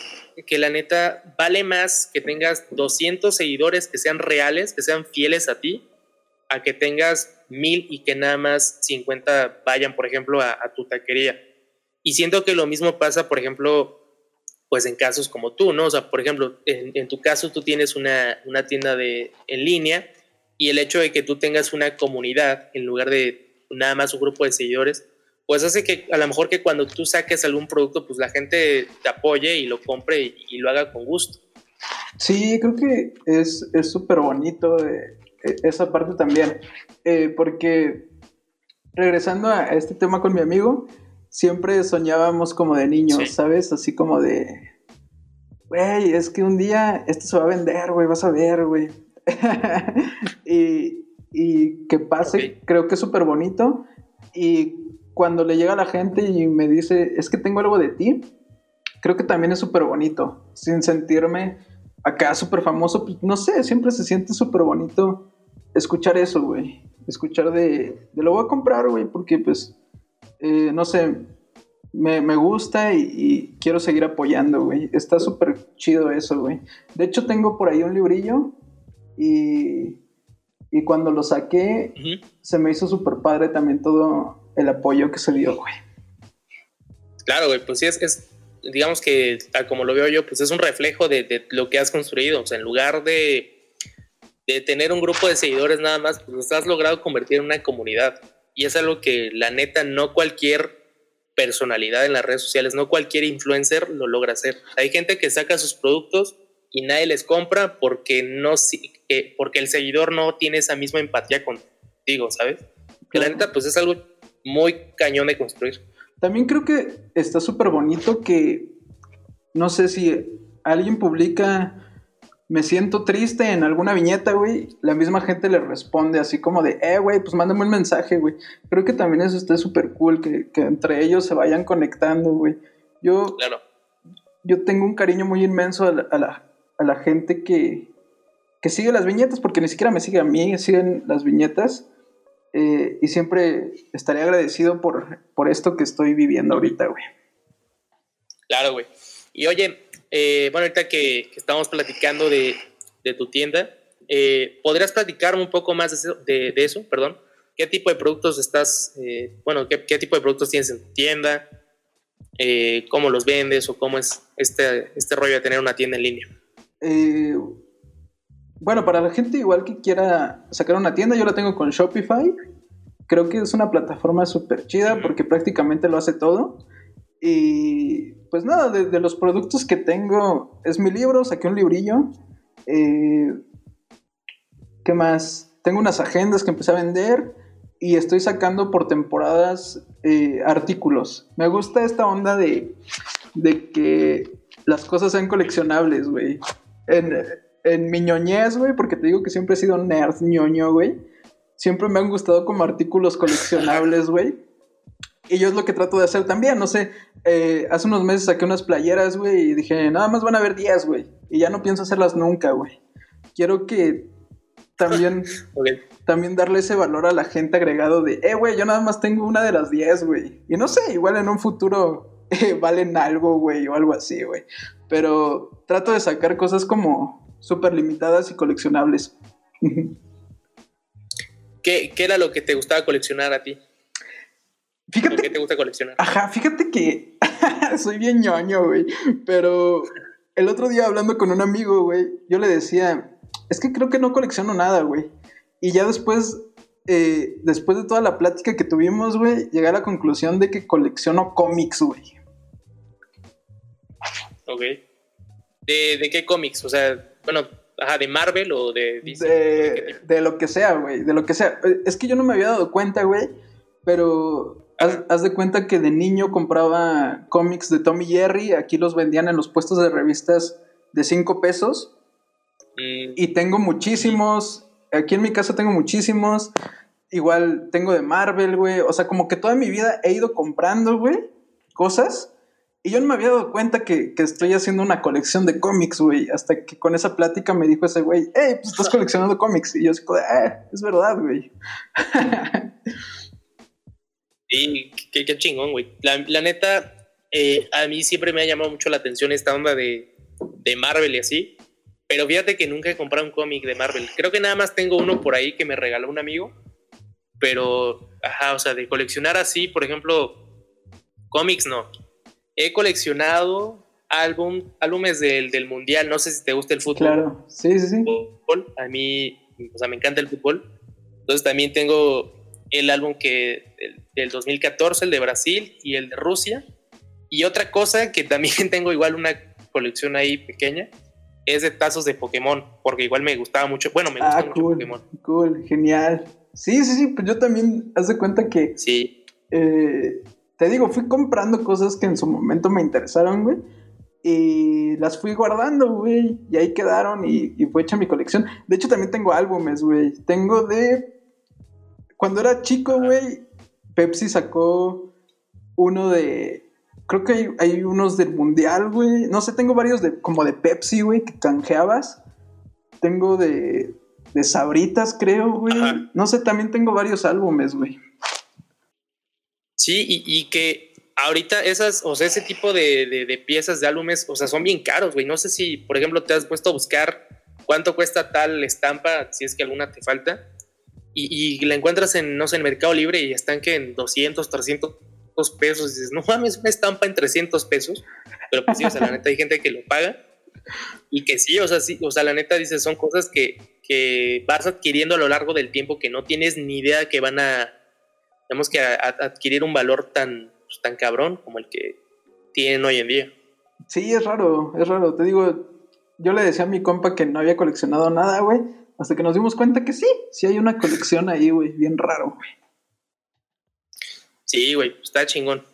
que la neta vale más que tengas 200 seguidores que sean reales, que sean fieles a ti, a que tengas mil y que nada más 50 vayan, por ejemplo, a, a tu taquería. Y siento que lo mismo pasa, por ejemplo, pues en casos como tú, ¿no? O sea, por ejemplo, en, tu caso tú tienes una, tienda de, en línea Y el hecho de que tú tengas una comunidad en lugar de nada más un grupo de seguidores, pues hace que a lo mejor que cuando tú saques algún producto, pues la gente te apoye y lo compre y, lo haga con gusto. Sí, creo que es súper bonito eh, e, esa parte también, eh, porque regresando a este tema con mi amigo, siempre soñábamos como de niños, ¿sabes? Así como de, güey, es que un día esto se va a vender, güey, vas a ver, güey. y, y, que pase, creo que es súper bonito. Y cuando le llega a la gente y me dice, es que tengo algo de ti, creo que también es súper bonito, sin sentirme acá súper famoso, pues, no sé, siempre se siente súper bonito escuchar eso, güey. Escuchar de, de, lo voy a comprar, güey, porque pues, eh, no sé, me, gusta y, quiero seguir apoyando, güey. Está súper chido eso, güey. De hecho, tengo por ahí un librillo y, y cuando lo saqué, se me hizo súper padre también todo el apoyo que se dio, güey. Claro, güey, pues sí, es, es, digamos que, como lo veo yo, pues es un reflejo de, de lo que has construido. O sea, en lugar de de tener un grupo de seguidores nada más, pues has logrado convertir en una comunidad. Y es algo que la neta no cualquier personalidad en las redes sociales, no cualquier influencer lo logra hacer. Hay gente que saca sus productos y nadie les compra porque no eh, porque el seguidor no tiene esa misma empatía contigo, ¿sabes? Que la neta pues es algo muy cañón de construir. También creo que está súper bonito que no sé si alguien publica me siento triste en alguna viñeta, güey, la misma gente le responde así como de, eh, güey, pues mándame un mensaje, güey. Creo que también eso está súper cool, que, entre ellos se vayan conectando, güey. Yo, claro. yo tengo un cariño muy inmenso a la, a la, gente que, que, sigue las viñetas, porque ni siquiera me sigue a mí, siguen las viñetas. Eh, y siempre estaré agradecido por, por esto que estoy viviendo ahorita, güey. Claro, güey. Y oye, eh, bueno, ahorita que, estamos platicando de, tu tienda, eh, ¿podrías platicarme un poco más de eso, Perdón. ¿Qué tipo de productos estás, eh, bueno, ¿qué, tipo de productos tienes en tu tienda? ¿Cómo los vendes o cómo es este, este rollo de tener una tienda en línea? Bueno, para la gente igual que quiera sacar una tienda, yo la tengo con Shopify. Creo que es una plataforma súper chida porque prácticamente lo hace todo. Y pues nada, de, los productos que tengo, es mi libro, saqué un librillo. Eh, ¿Qué más? Tengo unas agendas que empecé a vender y estoy sacando por temporadas eh, artículos. Me gusta esta onda de, de que las cosas sean coleccionables, güey. En, en mi ñoñez, güey, porque te digo que siempre he sido nerd ñoño, güey. Siempre me han gustado como artículos coleccionables, güey. Y yo es lo que trato de hacer también, no sé, eh, hace unos meses saqué unas playeras, güey, y dije, nada más van a haber 10, güey, y ya no pienso hacerlas nunca, güey. Quiero que también, también darle ese valor a la gente agregado de, eh, güey, yo nada más tengo una de las 10, güey. Y no sé, igual en un futuro eh, valen algo, güey, o algo así, güey. Pero trato de sacar cosas como súper limitadas y coleccionables. ¿Qué, ¿Qué era lo que te gustaba coleccionar a ti? Fíjate. ¿Qué te gusta coleccionar? Ajá, fíjate que soy bien ñoño, güey. Pero el otro día hablando con un amigo, güey, yo le decía, es que creo que no colecciono nada, güey. Y ya después, eh, después de toda la plática que tuvimos, güey, llegué a la conclusión de que colecciono cómics, güey. Ok. ¿De, qué cómics? O sea, bueno, ajá, de Marvel o de De, de lo que sea, güey, de lo que sea. Es que yo no me había dado cuenta, güey, pero Haz, de cuenta que de niño compraba cómics de Tommy Jerry, aquí los vendían en los puestos de revistas de 5 pesos. Mm. Y tengo muchísimos, aquí en mi casa tengo muchísimos. Igual tengo de Marvel, güey. O sea, como que toda mi vida he ido comprando, güey, cosas. Y yo no me había dado cuenta que, estoy haciendo una colección de cómics, güey. Hasta que con esa plática me dijo ese güey, hey, pues estás coleccionando cómics. Y yo así, eh, es verdad, güey. Sí, qué, chingón, güey. La, neta, eh, a mí siempre me ha llamado mucho la atención esta onda de, Marvel y así. Pero fíjate que nunca he comprado un cómic de Marvel. Creo que nada más tengo uno por ahí que me regaló un amigo. Pero, ajá, o sea, de coleccionar así, por ejemplo, cómics no. He coleccionado álbum, álbumes del, del mundial. No sé si te gusta el fútbol. Claro, sí, sí, sí. A mí o sea, me encanta el fútbol. Entonces también tengo el álbum que del, 2014, el de Brasil y el de Rusia. Y otra cosa que también tengo igual una colección ahí pequeña, es de tazos de Pokémon, porque igual me gustaba mucho. Bueno, me gusta ah, mucho Pokémon. Cool, genial. Sí, sí, sí, pues yo también, haz de cuenta que. Sí. Eh, te digo, fui comprando cosas que en su momento me interesaron, güey. Y las fui guardando, güey. Y ahí quedaron y, y fue hecha mi colección. De hecho, también tengo álbumes, güey. Tengo de. Cuando era chico, güey, Pepsi sacó uno de. Creo que hay, hay unos del Mundial, güey. No sé, tengo varios de como de Pepsi, güey, que canjeabas. Tengo de, de Sabritas, creo, güey. No sé, también tengo varios álbumes, güey. Sí, y, que ahorita esas, o sea, ese tipo de, piezas de álbumes, o sea, son bien caros, güey. No sé si, por ejemplo, te has puesto a buscar cuánto cuesta tal estampa, si es que alguna te falta, y, la encuentras en, no sé, en Mercado Libre y están que en 200, 300 pesos, dices, no mames, una estampa en 300 pesos, pero pues sí, o sea, la neta hay gente que lo paga, y que sí, o sea, sí, o sea, la neta dice, son cosas que, que vas adquiriendo a lo largo del tiempo que no tienes ni idea que van a tenemos que adquirir un valor tan, pues, tan cabrón como el que tienen hoy en día. Sí, es raro, es raro. Te digo, yo le decía a mi compa que no había coleccionado nada, güey, hasta que nos dimos cuenta que sí, sí hay una colección ahí, güey, bien raro, güey. Sí, güey, está chingón.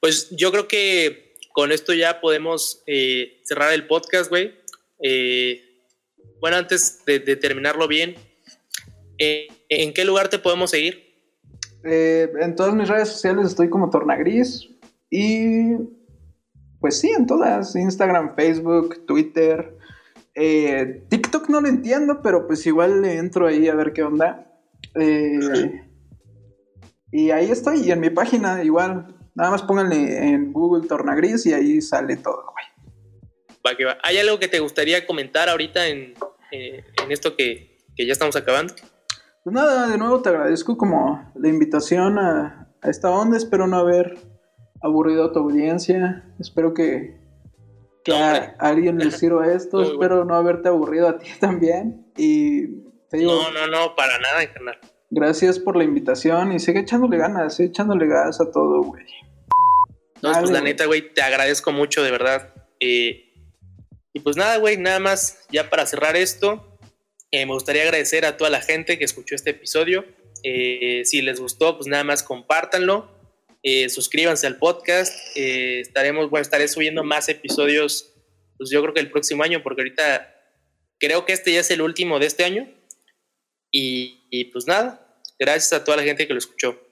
Pues yo creo que con esto ya podemos eh, cerrar el podcast, güey. Eh, bueno, antes de, terminarlo bien, eh, ¿en qué lugar te podemos seguir? Eh, en todas mis redes sociales estoy como Tornagris. Y pues sí, en todas. Instagram, Facebook, Twitter. Eh, TikTok no lo entiendo, pero pues igual le entro ahí a ver qué onda. Eh, y ahí estoy, y en mi página igual. Nada más pónganle en Google Tornagris y ahí sale todo, Va que va. ¿Hay algo que te gustaría comentar ahorita en, esto que ya estamos acabando? Pues nada, de nuevo te agradezco como la invitación a, esta onda. Espero no haber aburrido a tu audiencia. Espero que, a, alguien le sirva esto. Espero no haberte aburrido a ti también. Y te digo, no, no, no, para nada, carnal. Gracias por la invitación y sigue echándole ganas, sigue echándole gas a todo, güey. No, pues la neta, güey, te agradezco mucho, de verdad. Eh, y pues nada, güey, nada más ya para cerrar esto. Eh, me gustaría agradecer a toda la gente que escuchó este episodio. Eh, si les gustó, pues nada más compártanlo. Eh, suscríbanse al podcast. estaremos, bueno, estaré subiendo más episodios, pues yo creo que el próximo año, porque ahorita creo que este ya es el último de este año. y pues nada, gracias a toda la gente que lo escuchó.